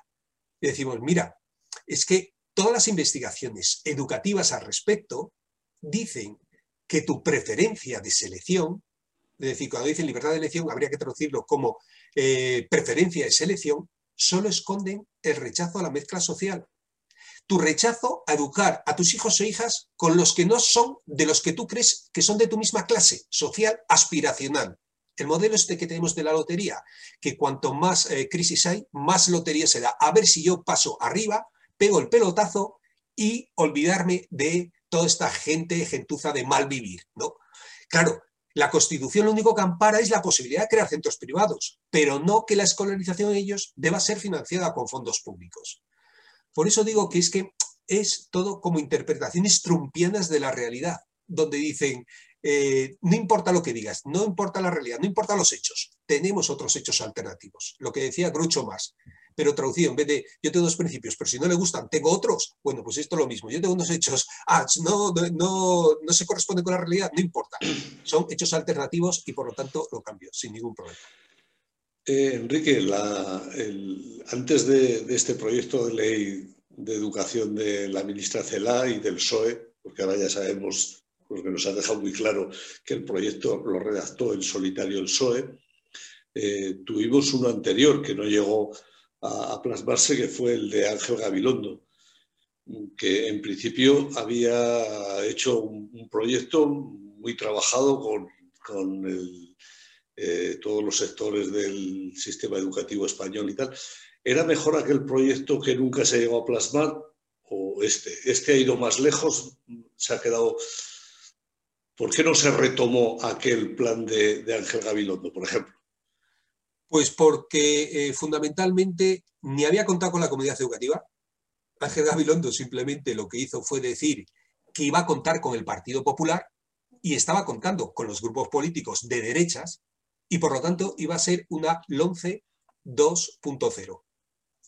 Y decimos, mira, es que todas las investigaciones educativas al respecto dicen que tu preferencia de selección, es decir, cuando dicen libertad de elección, habría que traducirlo como eh, preferencia de selección, solo esconden el rechazo a la mezcla social. Tu rechazo a educar a tus hijos e hijas con los que no son de los que tú crees que son de tu misma clase social aspiracional. El modelo este que tenemos de la lotería, que cuanto más eh, crisis hay, más lotería se da. A ver si yo paso arriba, pego el pelotazo y olvidarme de toda esta gente, gentuza de mal vivir, ¿no? Claro, la Constitución lo único que ampara es la posibilidad de crear centros privados, pero no que la escolarización de ellos deba ser financiada con fondos públicos. Por eso digo que es que es todo como interpretaciones trumpianas de la realidad, donde dicen, eh, no importa lo que digas, no importa la realidad, no importa los hechos, tenemos otros hechos alternativos. Lo que decía Groucho más, pero traducido, en vez de yo tengo dos principios, pero si no le gustan, tengo otros, bueno, pues esto es lo mismo. Yo tengo unos hechos, ah, no, no, no se corresponde con la realidad, no importa. Son hechos alternativos y por lo tanto lo cambio sin ningún problema. Eh, Enrique, antes de, este proyecto de ley de educación de la ministra Celá y del PSOE, porque ahora ya sabemos, porque nos ha dejado muy claro que el proyecto lo redactó en solitario el PSOE, eh, tuvimos uno anterior que no llegó a, plasmarse, que fue el de Ángel Gabilondo, que en principio había hecho un, proyecto muy trabajado con, eh, todos los sectores del sistema educativo español y tal. ¿Era mejor aquel proyecto que nunca se llegó a plasmar o este? ¿Este ha ido más lejos? ¿Se ha quedado...? ¿Por qué no se retomó aquel plan de Ángel Gabilondo, por ejemplo? Pues porque eh, fundamentalmente ni había contado con la comunidad educativa. Ángel Gabilondo simplemente lo que hizo fue decir que iba a contar con el Partido Popular y estaba contando con los grupos políticos de derechas y por lo tanto iba a ser una LONCE 2.0.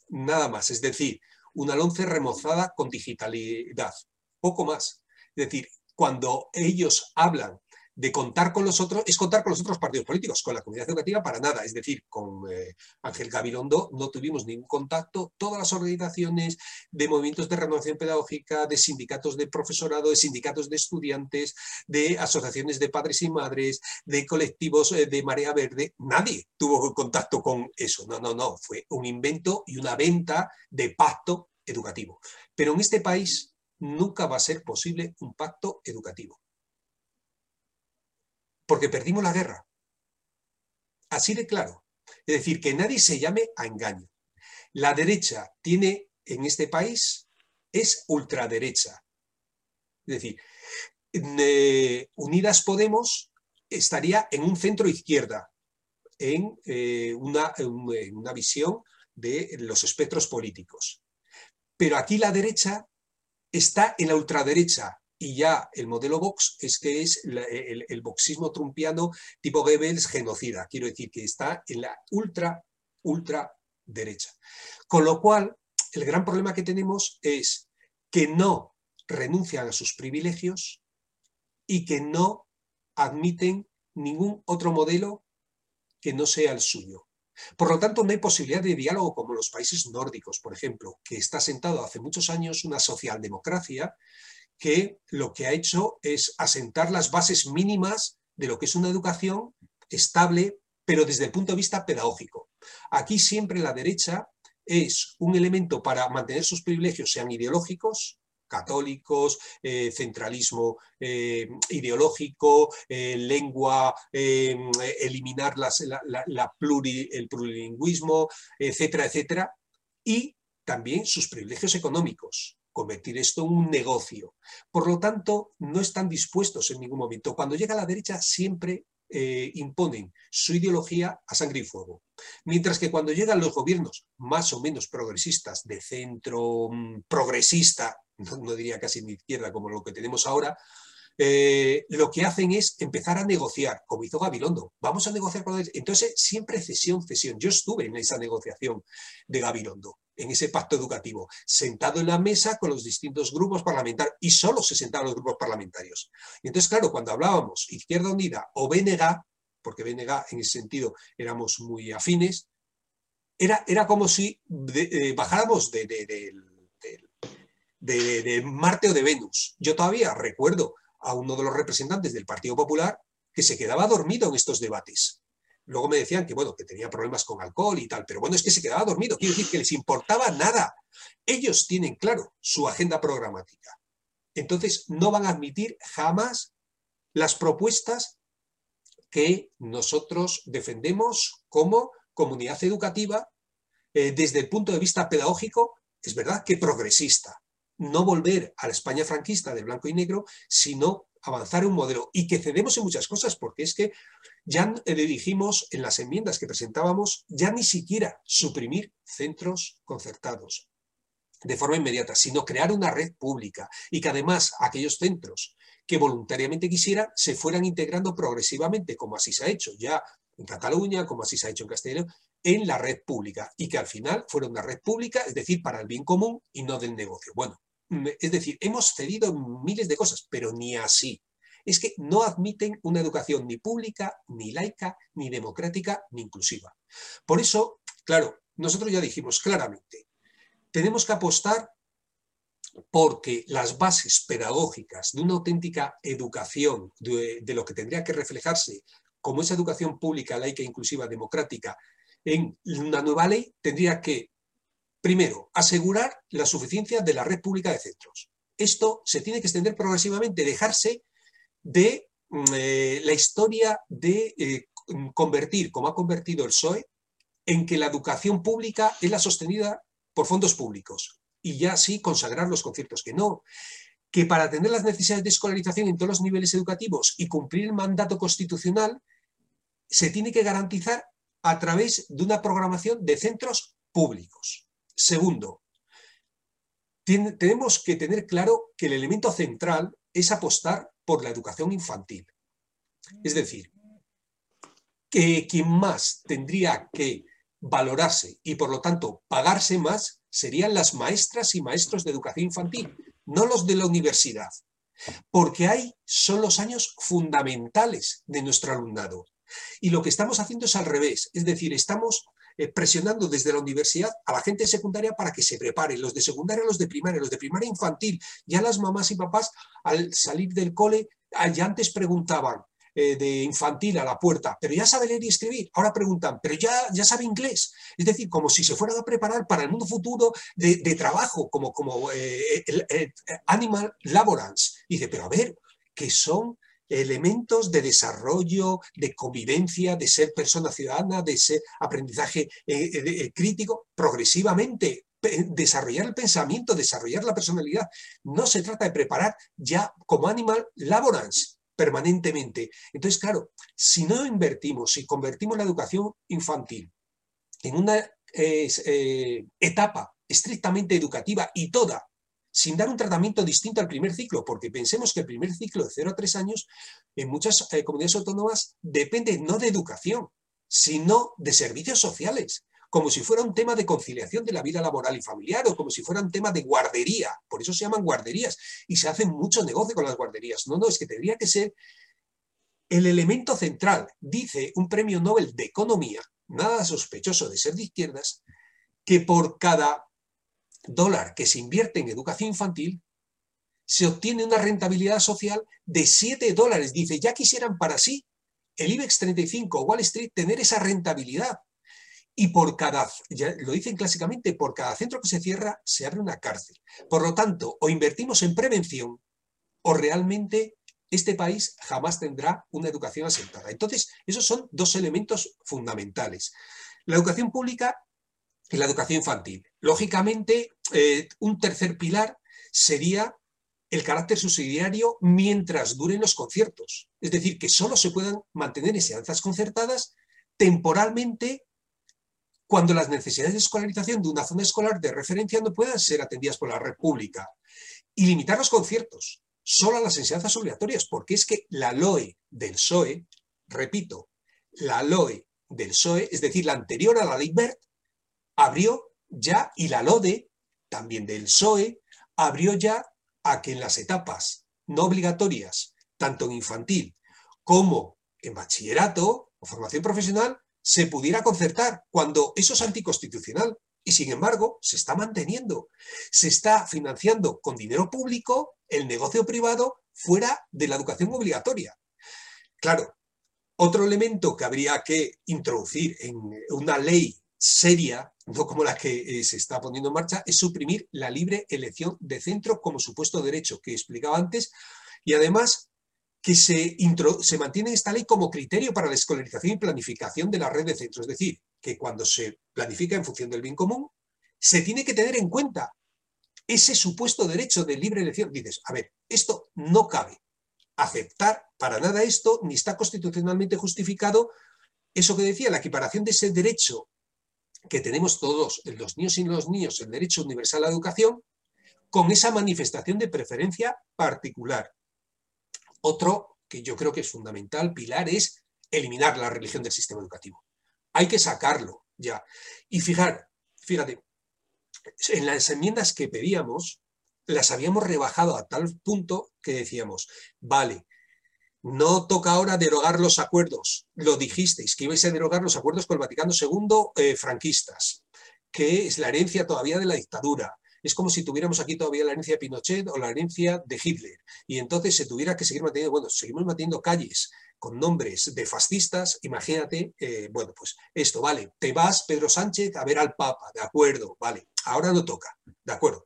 Nada más, es decir, una LONCE remozada con digitalidad, poco más. Es decir, cuando ellos hablan de contar con los otros, es contar con los otros partidos políticos, con la comunidad educativa para nada. Es decir, con eh, Ángel Gabilondo no tuvimos ningún contacto. Todas las organizaciones de movimientos de renovación pedagógica, de sindicatos de profesorado, de sindicatos de estudiantes, de asociaciones de padres y madres, de colectivos eh, de Marea Verde, nadie tuvo contacto con eso. No, no, no. Fue un invento y una venta de pacto educativo. Pero en este país nunca va a ser posible un pacto educativo porque perdimos la guerra. Así de claro. Es decir, que nadie se llame a engaño. La derecha tiene en este país, es ultraderecha. Es decir, eh, Unidas Podemos estaría en un centro izquierda, eh, en una visión de los espectros políticos. Pero aquí la derecha está en la ultraderecha, y ya el modelo Vox es que es el, boxismo trumpiano tipo Goebbels genocida, quiero decir que está en la ultra, ultra derecha. Con lo cual, el gran problema que tenemos es que no renuncian a sus privilegios y que no admiten ningún otro modelo que no sea el suyo. Por lo tanto, no hay posibilidad de diálogo como los países nórdicos, por ejemplo, que está sentado hace muchos años una socialdemocracia que lo que ha hecho es asentar las bases mínimas de lo que es una educación estable, pero desde el punto de vista pedagógico. Aquí siempre la derecha es un elemento para mantener sus privilegios, sean ideológicos, católicos, eh, centralismo eh, ideológico, eh, lengua, eliminar el plurilingüismo, etcétera, etcétera, y también sus privilegios económicos convertir esto en un negocio. Por lo tanto, no están dispuestos en ningún momento. Cuando llega la derecha siempre eh, imponen su ideología a sangre y fuego. Mientras que cuando llegan los gobiernos más o menos progresistas, de centro mm, progresista, no, diría casi ni izquierda como lo que tenemos ahora, eh, lo que hacen es empezar a negociar, como hizo Gabilondo. Vamos a negociar con él. Entonces, siempre cesión, cesión. Yo estuve en esa negociación de Gabilondo en ese pacto educativo, sentado en la mesa con los distintos grupos parlamentarios, y solo se sentaban los grupos parlamentarios. Y entonces, claro, cuando hablábamos Izquierda Unida o BNG, porque BNG en ese sentido éramos muy afines, era, era como si eh, bajáramos de, de Marte o de Venus. Yo todavía recuerdo a uno de los representantes del Partido Popular que se quedaba dormido en estos debates. Luego me decían que, bueno, que tenía problemas con alcohol y tal, pero bueno, es que se quedaba dormido. Quiero decir que les importaba nada. Ellos tienen claro su agenda programática. Entonces, no van a admitir jamás las propuestas que nosotros defendemos como comunidad educativa eh, desde el punto de vista pedagógico, es verdad que progresista. No volver a la España franquista de blanco y negro, sino avanzar un modelo y que cedemos en muchas cosas, porque es que ya le dijimos en las enmiendas que presentábamos, ya ni siquiera suprimir centros concertados de forma inmediata, sino crear una red pública y que además aquellos centros que voluntariamente quisieran se fueran integrando progresivamente, como así se ha hecho ya en Cataluña, como así se ha hecho en Castellón, en la red pública y que al final fuera una red pública, es decir, para el bien común y no del negocio. Bueno, es decir, hemos cedido miles de cosas, pero ni así. Es que no admiten una educación ni pública, ni laica, ni democrática, ni inclusiva. Por eso, claro, nosotros ya dijimos claramente, tenemos que apostar porque las bases pedagógicas de una auténtica educación, de, de, lo que tendría que reflejarse como esa educación pública, laica, inclusiva, democrática, en una nueva ley, tendría que Primero, asegurar la suficiencia de la red pública de centros. Esto se tiene que extender progresivamente, dejarse de mm, eh, la historia de eh, convertir, como ha convertido el PSOE, en que la educación pública es la sostenida por fondos públicos y ya sí consagrar los conciertos, que no, que para atender las necesidades de escolarización en todos los niveles educativos y cumplir el mandato constitucional, se tiene que garantizar a través de una programación de centros públicos. Segundo, tenemos que tener claro que el elemento central es apostar por la educación infantil. Es decir, que quien más tendría que valorarse y por lo tanto pagarse más serían las maestras y maestros de educación infantil, no los de la universidad. porque ahí son los años fundamentales de nuestro alumnado. Y lo que estamos haciendo es al revés, es decir, estamos eh, presionando desde la universidad a la gente secundaria para que se prepare, los de secundaria, los de primaria, los de primaria infantil. Ya las mamás y papás al salir del cole, ya antes preguntaban, eh, de infantil a la puerta, pero ya sabe leer y escribir. Ahora preguntan, pero ya, ya sabe inglés. Es decir, como si se fueran a preparar para el mundo futuro de, trabajo, como, como eh, animal laborance. dice, pero a ver, que son elementos de desarrollo, de convivencia, de ser persona ciudadana, de ser aprendizaje eh, crítico, progresivamente desarrollar el pensamiento, desarrollar la personalidad. No se trata de preparar ya como animal laborance, permanentemente. Entonces, claro, si no invertimos, si convertimos la educación infantil en una eh, etapa estrictamente educativa y toda, sin dar un tratamiento distinto al primer ciclo, porque pensemos que el primer ciclo de 0 a 3 años en muchas eh, comunidades autónomas depende no de educación, sino de servicios sociales como si fuera un tema de conciliación de la vida laboral y familiar o como si fuera un tema de guardería. Por eso se llaman guarderías y se hace mucho negocio con las guarderías. No, no, es que tendría que ser el elemento central. Dice un premio Nobel de Economía, nada sospechoso de ser de izquierdas, que por cada dólar que se invierte en educación infantil, se obtiene una rentabilidad social de 7 dólares. Dice, ya quisieran para sí el IBEX 35 o Wall Street tener esa rentabilidad y por cada, lo dicen clásicamente, por cada centro que se cierra se abre una cárcel. Por lo tanto, o invertimos en prevención o realmente este país jamás tendrá una educación asentada. Entonces, esos son dos elementos fundamentales. La educación pública y la educación infantil. Lógicamente, eh, un tercer pilar sería el carácter subsidiario mientras duren los conciertos. Es decir, que solo se puedan mantener enseñanzas concertadas temporalmente cuando las necesidades de escolarización de una zona escolar de referencia no puedan ser atendidas por la red pública. Y limitar los conciertos solo a las enseñanzas obligatorias, porque es que la LOE del PSOE, repito, la LOE del PSOE, es decir, la anterior a la ley BERT, abrió ya, y la LODE, también del PSOE, abrió ya a que en las etapas no obligatorias, tanto en infantil como en bachillerato o formación profesional, se pudiera concertar cuando eso es anticonstitucional y sin embargo se está manteniendo. Se está financiando con dinero público el negocio privado fuera de la educación obligatoria. Claro, otro elemento que habría que introducir en una ley seria, no como la que eh, se está poniendo en marcha, es suprimir la libre elección de centro como supuesto derecho que explicaba antes y además que se, se mantiene esta ley como criterio para la escolarización y planificación de la red de centros. Es decir, que cuando se planifica en función del bien común, se tiene que tener en cuenta ese supuesto derecho de libre elección. Dices, a ver, esto no cabe. Aceptar para nada esto, ni está constitucionalmente justificado eso que decía, la equiparación de ese derecho que tenemos todos, los niños y los niños, el derecho universal a la educación, con esa manifestación de preferencia particular. Otro que yo creo que es fundamental, pilar, es eliminar la religión del sistema educativo. Hay que sacarlo ya. Y fijar, fíjate, en las enmiendas que pedíamos, las habíamos rebajado a tal punto que decíamos, vale, no toca ahora derogar los acuerdos. Lo dijisteis, que ibais a derogar los acuerdos con el Vaticano II eh, franquistas, que es la herencia todavía de la dictadura es como si tuviéramos aquí todavía la herencia de Pinochet o la herencia de Hitler. Y entonces se tuviera que seguir manteniendo, bueno, seguimos manteniendo calles con nombres de fascistas, imagínate, eh, bueno, pues esto, vale, te vas, Pedro Sánchez, a ver al Papa, de acuerdo, vale, ahora no toca, de acuerdo.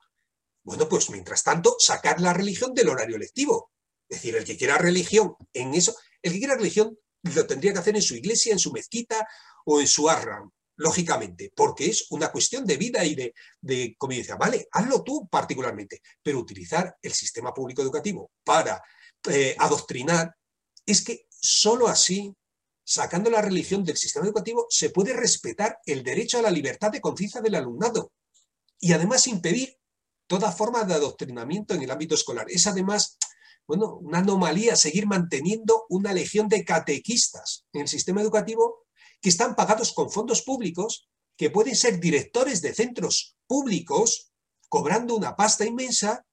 Bueno, pues mientras tanto, sacar la religión del horario lectivo. Es decir, el que quiera religión en eso, el que quiera religión lo tendría que hacer en su iglesia, en su mezquita o en su arram lógicamente, porque es una cuestión de vida y de, de convivencia. Vale, hazlo tú particularmente, pero utilizar el sistema público educativo para eh, adoctrinar, es que solo así, sacando la religión del sistema educativo, se puede respetar el derecho a la libertad de conciencia del alumnado y además impedir toda forma de adoctrinamiento en el ámbito escolar. Es además bueno, una anomalía seguir manteniendo una legión de catequistas en el sistema educativo que están pagados con fondos públicos, que pueden ser directores de centros públicos, cobrando una pasta inmensa,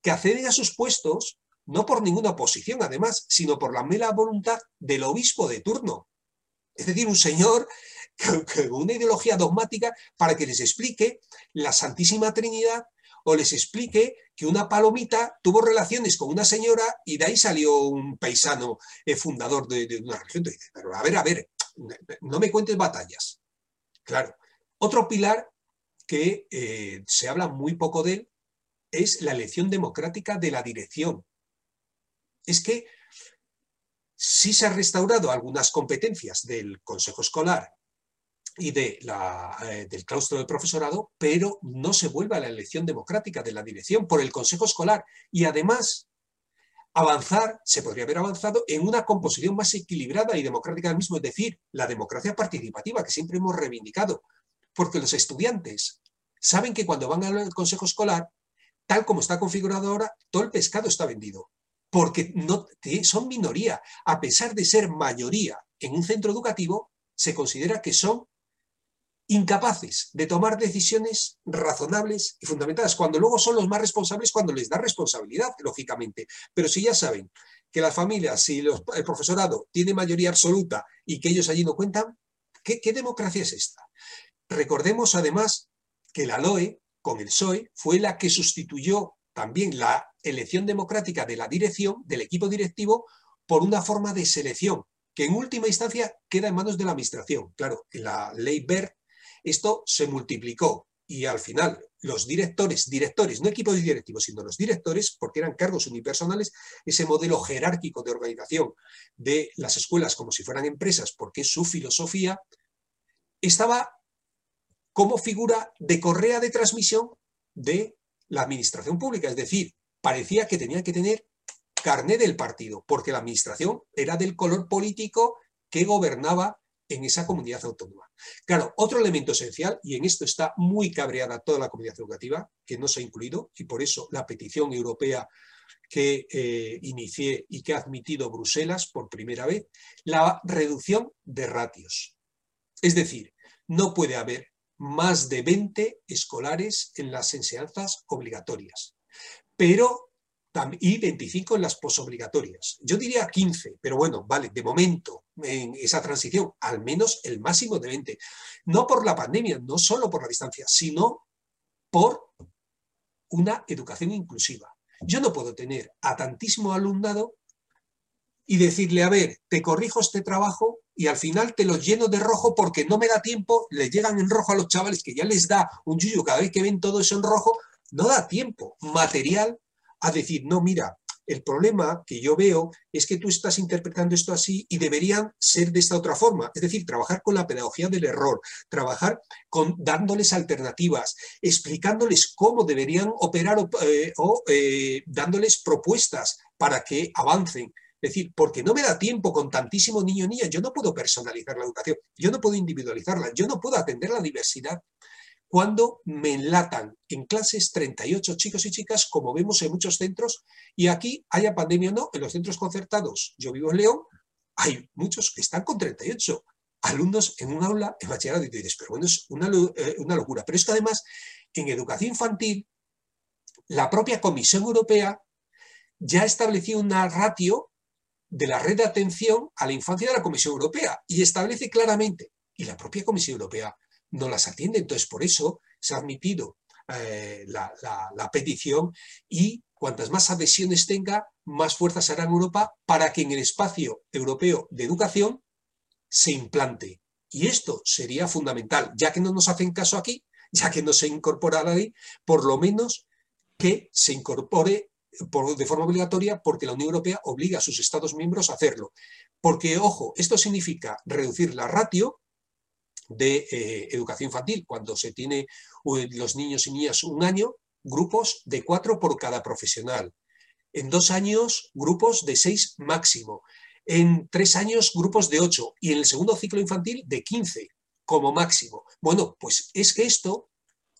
que acceden a sus puestos no por ninguna oposición además, sino por la mera voluntad del obispo de turno. Es decir, un señor [LAUGHS] con una ideología dogmática para que les explique la Santísima Trinidad o les explique que una palomita tuvo relaciones con una señora y de ahí salió un paisano eh, fundador de, una región. pero a ver, a ver, no me cuentes batallas. Claro. Otro pilar que eh, se habla muy poco de él es la elección democrática de la dirección. Es que sí se han restaurado algunas competencias del Consejo Escolar y de la, eh, del claustro del profesorado, pero no se vuelve a la elección democrática de la dirección por el Consejo Escolar. Y además, avanzar, se podría haber avanzado en una composición más equilibrada y democrática del mismo, es decir, la democracia participativa que siempre hemos reivindicado, porque los estudiantes saben que cuando van al Consejo Escolar, tal como está configurado ahora, todo el pescado está vendido, porque no, son minoría. A pesar de ser mayoría en un centro educativo, se considera que son incapaces de tomar decisiones razonables y fundamentadas, cuando luego son los más responsables cuando les da responsabilidad, lógicamente. Pero si ya saben que las familias, si el profesorado tiene mayoría absoluta y que ellos allí no cuentan, ¿qué, democracia es esta? Recordemos además que la LOE, con el PSOE, fue la que sustituyó también la elección democrática de la dirección, del equipo directivo, por una forma de selección, que en última instancia queda en manos de la administración. Claro, en la ley BER esto se multiplicó y al final los directores, directores, no equipos directivos, sino los directores, porque eran cargos unipersonales, ese modelo jerárquico de organización de las escuelas como si fueran empresas, porque su filosofía, estaba como figura de correa de transmisión de la administración pública. Es decir, parecía que tenían que tener carné del partido, porque la administración era del color político que gobernaba en esa comunidad autónoma. Claro, otro elemento esencial, y en esto está muy cabreada toda la comunidad educativa, que no se ha incluido, y por eso la petición europea que eh, inicié y que ha admitido Bruselas por primera vez, la reducción de ratios. Es decir, no puede haber más de 20 escolares en las enseñanzas obligatorias. Pero y 25 en las posobligatorias. Yo diría 15, pero bueno, vale, de momento, en esa transición, al menos el máximo de 20. No por la pandemia, no solo por la distancia, sino por una educación inclusiva. Yo no puedo tener a tantísimo alumnado y decirle, a ver, te corrijo este trabajo y al final te lo lleno de rojo porque no me da tiempo, le llegan en rojo a los chavales que ya les da un yuyu cada vez que ven todo eso en rojo, no da tiempo material a decir, no, mira, el problema que yo veo es que tú estás interpretando esto así y deberían ser de esta otra forma. Es decir, trabajar con la pedagogía del error, trabajar con dándoles alternativas, explicándoles cómo deberían operar o, eh, eh, dándoles propuestas para que avancen. Es decir, porque no me da tiempo con tantísimo niño o niña, yo no puedo personalizar la educación, yo no puedo individualizarla, yo no puedo atender la diversidad cuando me enlatan en clases 38 chicos y chicas, como vemos en muchos centros, y aquí haya pandemia o no, en los centros concertados, yo vivo en León, hay muchos que están con 38 alumnos en un aula en bachillerato y dices, pero bueno, es una, eh, una locura. Pero es que además, en educación infantil, la propia Comisión Europea ya estableció una ratio de la red de atención a la infancia de la Comisión Europea y establece claramente, y la propia Comisión Europea no las atiende. Entonces, por eso se ha admitido eh, la, petición y cuantas más adhesiones tenga, más fuerza será en Europa para que en el espacio europeo de educación se implante. Y esto sería fundamental, ya que no nos hacen caso aquí, ya que no se incorpora la ley, por lo menos que se incorpore de forma obligatoria porque la Unión Europea obliga a sus Estados miembros a hacerlo. Porque, ojo, esto significa reducir la ratio de eh, educación infantil, cuando se tiene los niños y niñas un año, grupos de cuatro por cada profesional. En dos años, grupos de seis máximo. En tres años, grupos de ocho. Y en el segundo ciclo infantil, de quince como máximo. Bueno, pues es que esto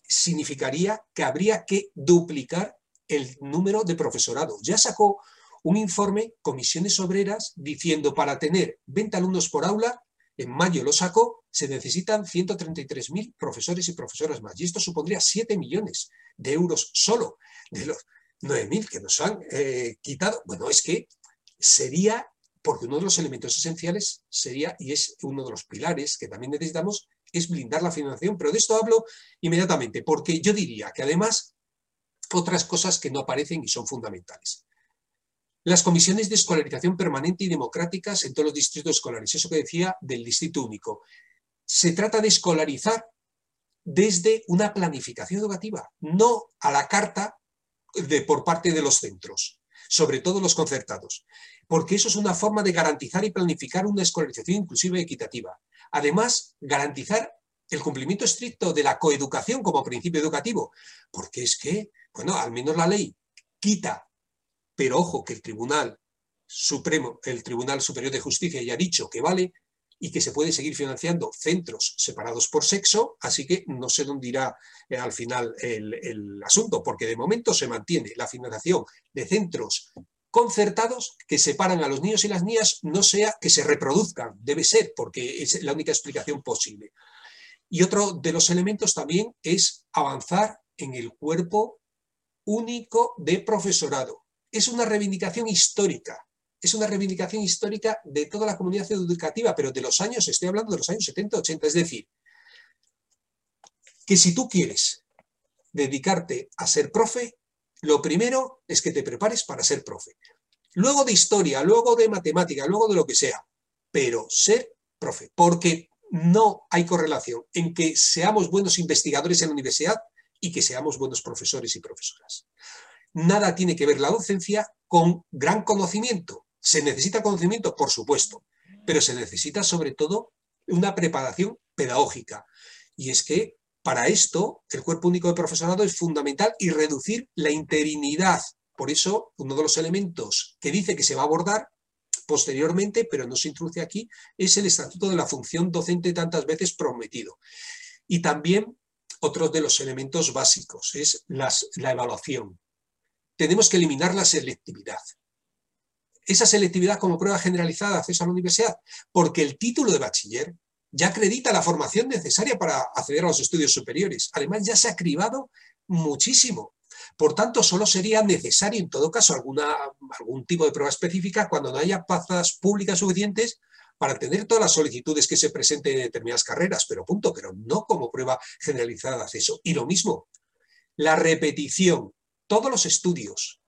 significaría que habría que duplicar el número de profesorado. Ya sacó un informe, Comisiones Obreras, diciendo para tener 20 alumnos por aula, en mayo lo sacó, se necesitan 133.000 profesores y profesoras más. Y esto supondría 7 millones de euros solo. De los, 9.000 que nos han eh, quitado. Bueno, es que sería, porque uno de los elementos esenciales sería, y es uno de los pilares que también necesitamos, es blindar la financiación. Pero de esto hablo inmediatamente, porque yo diría que además otras cosas que no aparecen y son fundamentales. Las comisiones de escolarización permanente y democráticas en todos los distritos escolares, eso que decía del distrito único. Se trata de escolarizar desde una planificación educativa, no a la carta de, por parte de los centros, sobre todo los concertados, porque eso es una forma de garantizar y planificar una escolarización inclusiva y equitativa. Además, garantizar el cumplimiento estricto de la coeducación como principio educativo, porque es que, bueno, al menos la ley quita, pero ojo que el Tribunal Supremo, el Tribunal Superior de Justicia ya ha dicho que vale y que se puede seguir financiando centros separados por sexo, así que no sé dónde irá eh, al final el, el asunto, porque de momento se mantiene la financiación de centros concertados que separan a los niños y las niñas, no sea que se reproduzcan, debe ser, porque es la única explicación posible. Y otro de los elementos también es avanzar en el cuerpo único de profesorado. Es una reivindicación histórica, es una reivindicación histórica de toda la comunidad educativa, pero de los años, estoy hablando de los años 70, 80, es decir, que si tú quieres dedicarte a ser profe, lo primero es que te prepares para ser profe. Luego de historia, luego de matemática, luego de lo que sea, pero ser profe, porque no hay correlación en que seamos buenos investigadores en la universidad y que seamos buenos profesores y profesoras. Nada tiene que ver la docencia con gran conocimiento. Se necesita conocimiento, por supuesto, pero se necesita sobre todo una preparación pedagógica. Y es que para esto el cuerpo único de profesorado es fundamental y reducir la interinidad. Por eso, uno de los elementos que dice que se va a abordar posteriormente, pero no se introduce aquí, es el estatuto de la función docente tantas veces prometido. Y también otro de los elementos básicos es la evaluación. Tenemos que eliminar la selectividad. Esa selectividad como prueba generalizada de acceso a la universidad, porque el título de bachiller ya acredita la formación necesaria para acceder a los estudios superiores. Además, ya se ha cribado muchísimo. Por tanto, solo sería necesario, en todo caso, alguna, algún tipo de prueba específica cuando no haya plazas públicas suficientes para tener todas las solicitudes que se presenten en determinadas carreras, pero punto, pero no como prueba generalizada de acceso. Y lo mismo, la repetición, todos los estudios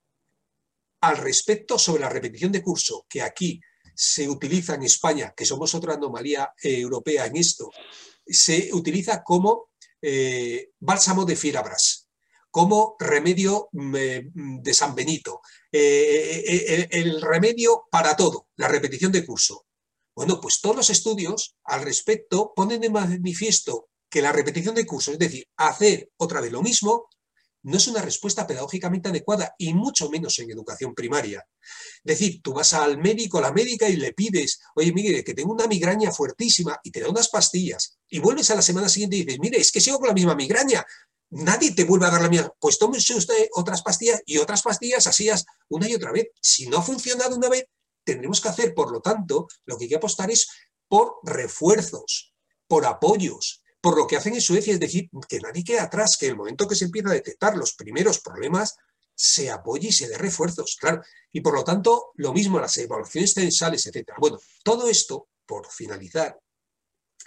al respecto sobre la repetición de curso, que aquí se utiliza en España, que somos otra anomalía eh, europea en esto, se utiliza como eh, bálsamo de fierabrás como remedio mm, de San Benito, eh, eh, eh, el remedio para todo, la repetición de curso. Bueno, pues todos los estudios al respecto ponen de manifiesto que la repetición de curso, es decir, hacer otra vez lo mismo, no es una respuesta pedagógicamente adecuada y mucho menos en educación primaria. Es decir, tú vas al médico, a la médica y le pides, oye, mire, que tengo una migraña fuertísima y te da unas pastillas y vuelves a la semana siguiente y dices, mire, es que sigo con la misma migraña, nadie te vuelve a dar la misma. Pues tómese usted otras pastillas y otras pastillas así una y otra vez. Si no ha funcionado una vez, tendremos que hacer, por lo tanto, lo que hay que apostar es por refuerzos, por apoyos, por lo que hacen en Suecia, es decir, que nadie quede atrás, que el momento que se empieza a detectar los primeros problemas, se apoye y se dé refuerzos, claro. Y por lo tanto, lo mismo las evaluaciones censales, etc. Bueno, todo esto, por finalizar,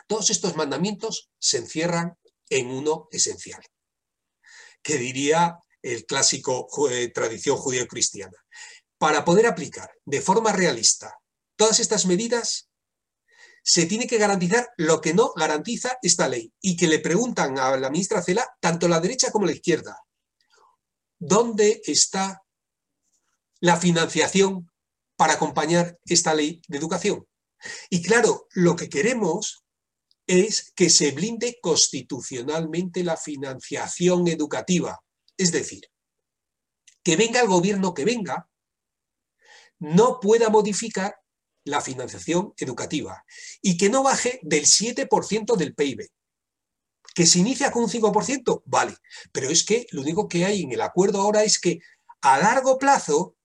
todos estos mandamientos se encierran en uno esencial, que diría el clásico eh, tradición judío-cristiana. Para poder aplicar de forma realista todas estas medidas, se tiene que garantizar lo que no garantiza esta ley y que le preguntan a la ministra Cela, tanto la derecha como la izquierda, ¿dónde está la financiación para acompañar esta ley de educación? Y claro, lo que queremos es que se blinde constitucionalmente la financiación educativa. Es decir, que venga el gobierno que venga, no pueda modificar la financiación educativa y que no baje del 7% del PIB. ¿Que se inicia con un 5%? Vale, pero es que lo único que hay en el acuerdo ahora es que a largo plazo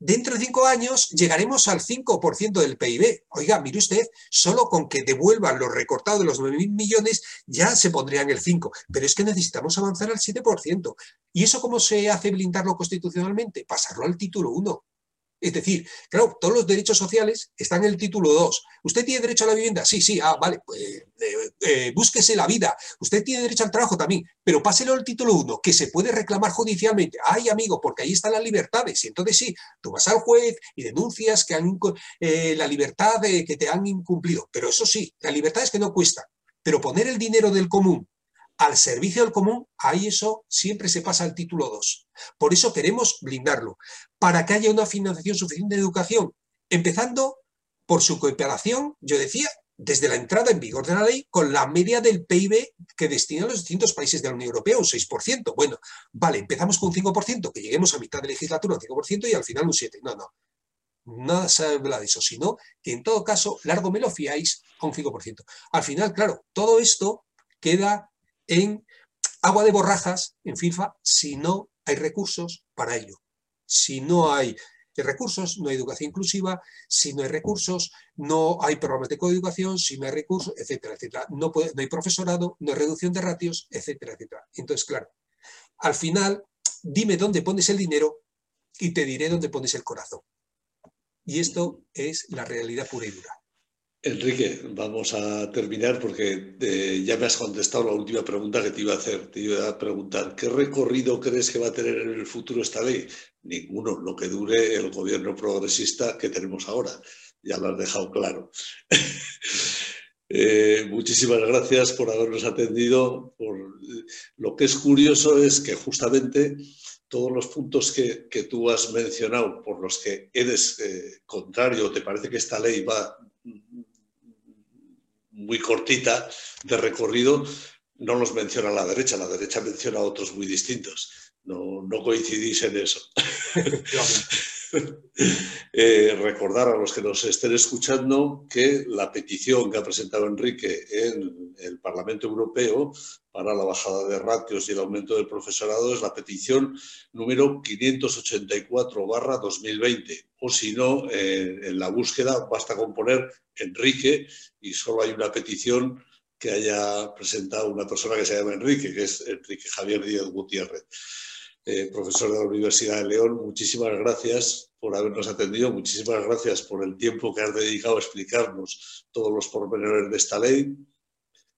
dentro de cinco años llegaremos al 5% del PIB. Oiga, mire usted, solo con que devuelvan los recortados de los 9.000 millones ya se pondrían el 5%. Pero es que necesitamos avanzar al 7%. ¿Y eso cómo se hace blindarlo constitucionalmente? Pasarlo al título 1. Es decir, claro, todos los derechos sociales están en el título 2. ¿Usted tiene derecho a la vivienda? Sí, sí, ah, vale, pues, eh, eh, búsquese la vida. Usted tiene derecho al trabajo también, pero páselo al título 1, que se puede reclamar judicialmente. Ay, amigo, porque ahí están las libertades. Y entonces sí, tú vas al juez y denuncias que han, eh, la libertad que te han incumplido. Pero eso sí, la libertad es que no cuesta. Pero poner el dinero del común al servicio del común, ahí eso siempre se pasa al título 2. Por eso queremos blindarlo, para que haya una financiación suficiente de educación, empezando por su cooperación, yo decía, desde la entrada en vigor de la ley, con la media del PIB que destinan los distintos países de la Unión Europea, un 6%. Bueno, vale, empezamos con un 5%, que lleguemos a mitad de legislatura un 5% y al final un 7%. No, no, nada se habla de eso, sino que en todo caso, largo me lo fiáis a un 5%. Al final, claro, todo esto queda en agua de borrajas en FIFA si no hay recursos para ello. Si no hay recursos, no hay educación inclusiva, si no hay recursos, no hay programas de coeducación, si no hay recursos, etcétera, etcétera. No, no hay profesorado, no hay reducción de ratios, etcétera, etcétera. Entonces, claro, al final, dime dónde pones el dinero y te diré dónde pones el corazón. Y esto es la realidad pura y dura. Enrique, vamos a terminar porque eh, ya me has contestado la última pregunta que te iba a hacer. Te iba a preguntar, ¿qué recorrido crees que va a tener en el futuro esta ley? Ninguno, lo que dure el gobierno progresista que tenemos ahora. Ya lo has dejado claro. [LAUGHS] Eh, muchísimas gracias por habernos atendido. Por... Lo que es curioso es que justamente todos los puntos que, tú has mencionado, por los que eres eh, contrario, te parece que esta ley va muy cortita de recorrido, no los menciona la derecha, la derecha menciona otros muy distintos. No, no coincidís en eso. [LAUGHS] Eh, recordar a los que nos estén escuchando que la petición que ha presentado Enrique en el Parlamento Europeo para la bajada de ratios y el aumento del profesorado es la petición número 584-2020. O si no, eh, en la búsqueda basta con poner Enrique y solo hay una petición que haya presentado una persona que se llama Enrique, que es Enrique Javier Díaz Gutiérrez. Eh, profesor de la Universidad de León, muchísimas gracias por habernos atendido, muchísimas gracias por el tiempo que has dedicado a explicarnos todos los pormenores de esta ley,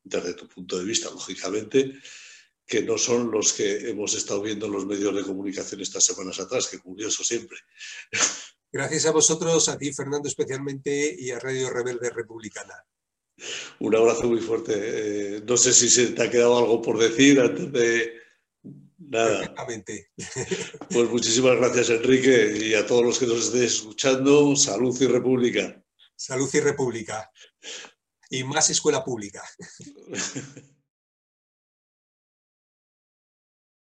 desde tu punto de vista, lógicamente, que no son los que hemos estado viendo en los medios de comunicación estas semanas atrás, que curioso siempre. Gracias a vosotros, a ti Fernando especialmente y a Radio Rebelde Republicana. Un abrazo muy fuerte. Eh, no sé si se te ha quedado algo por decir antes de Nada. [LAUGHS] Pues muchísimas gracias, Enrique, y a todos los que nos estéis escuchando. Salud y República. Salud y República. Y más escuela pública. [LAUGHS]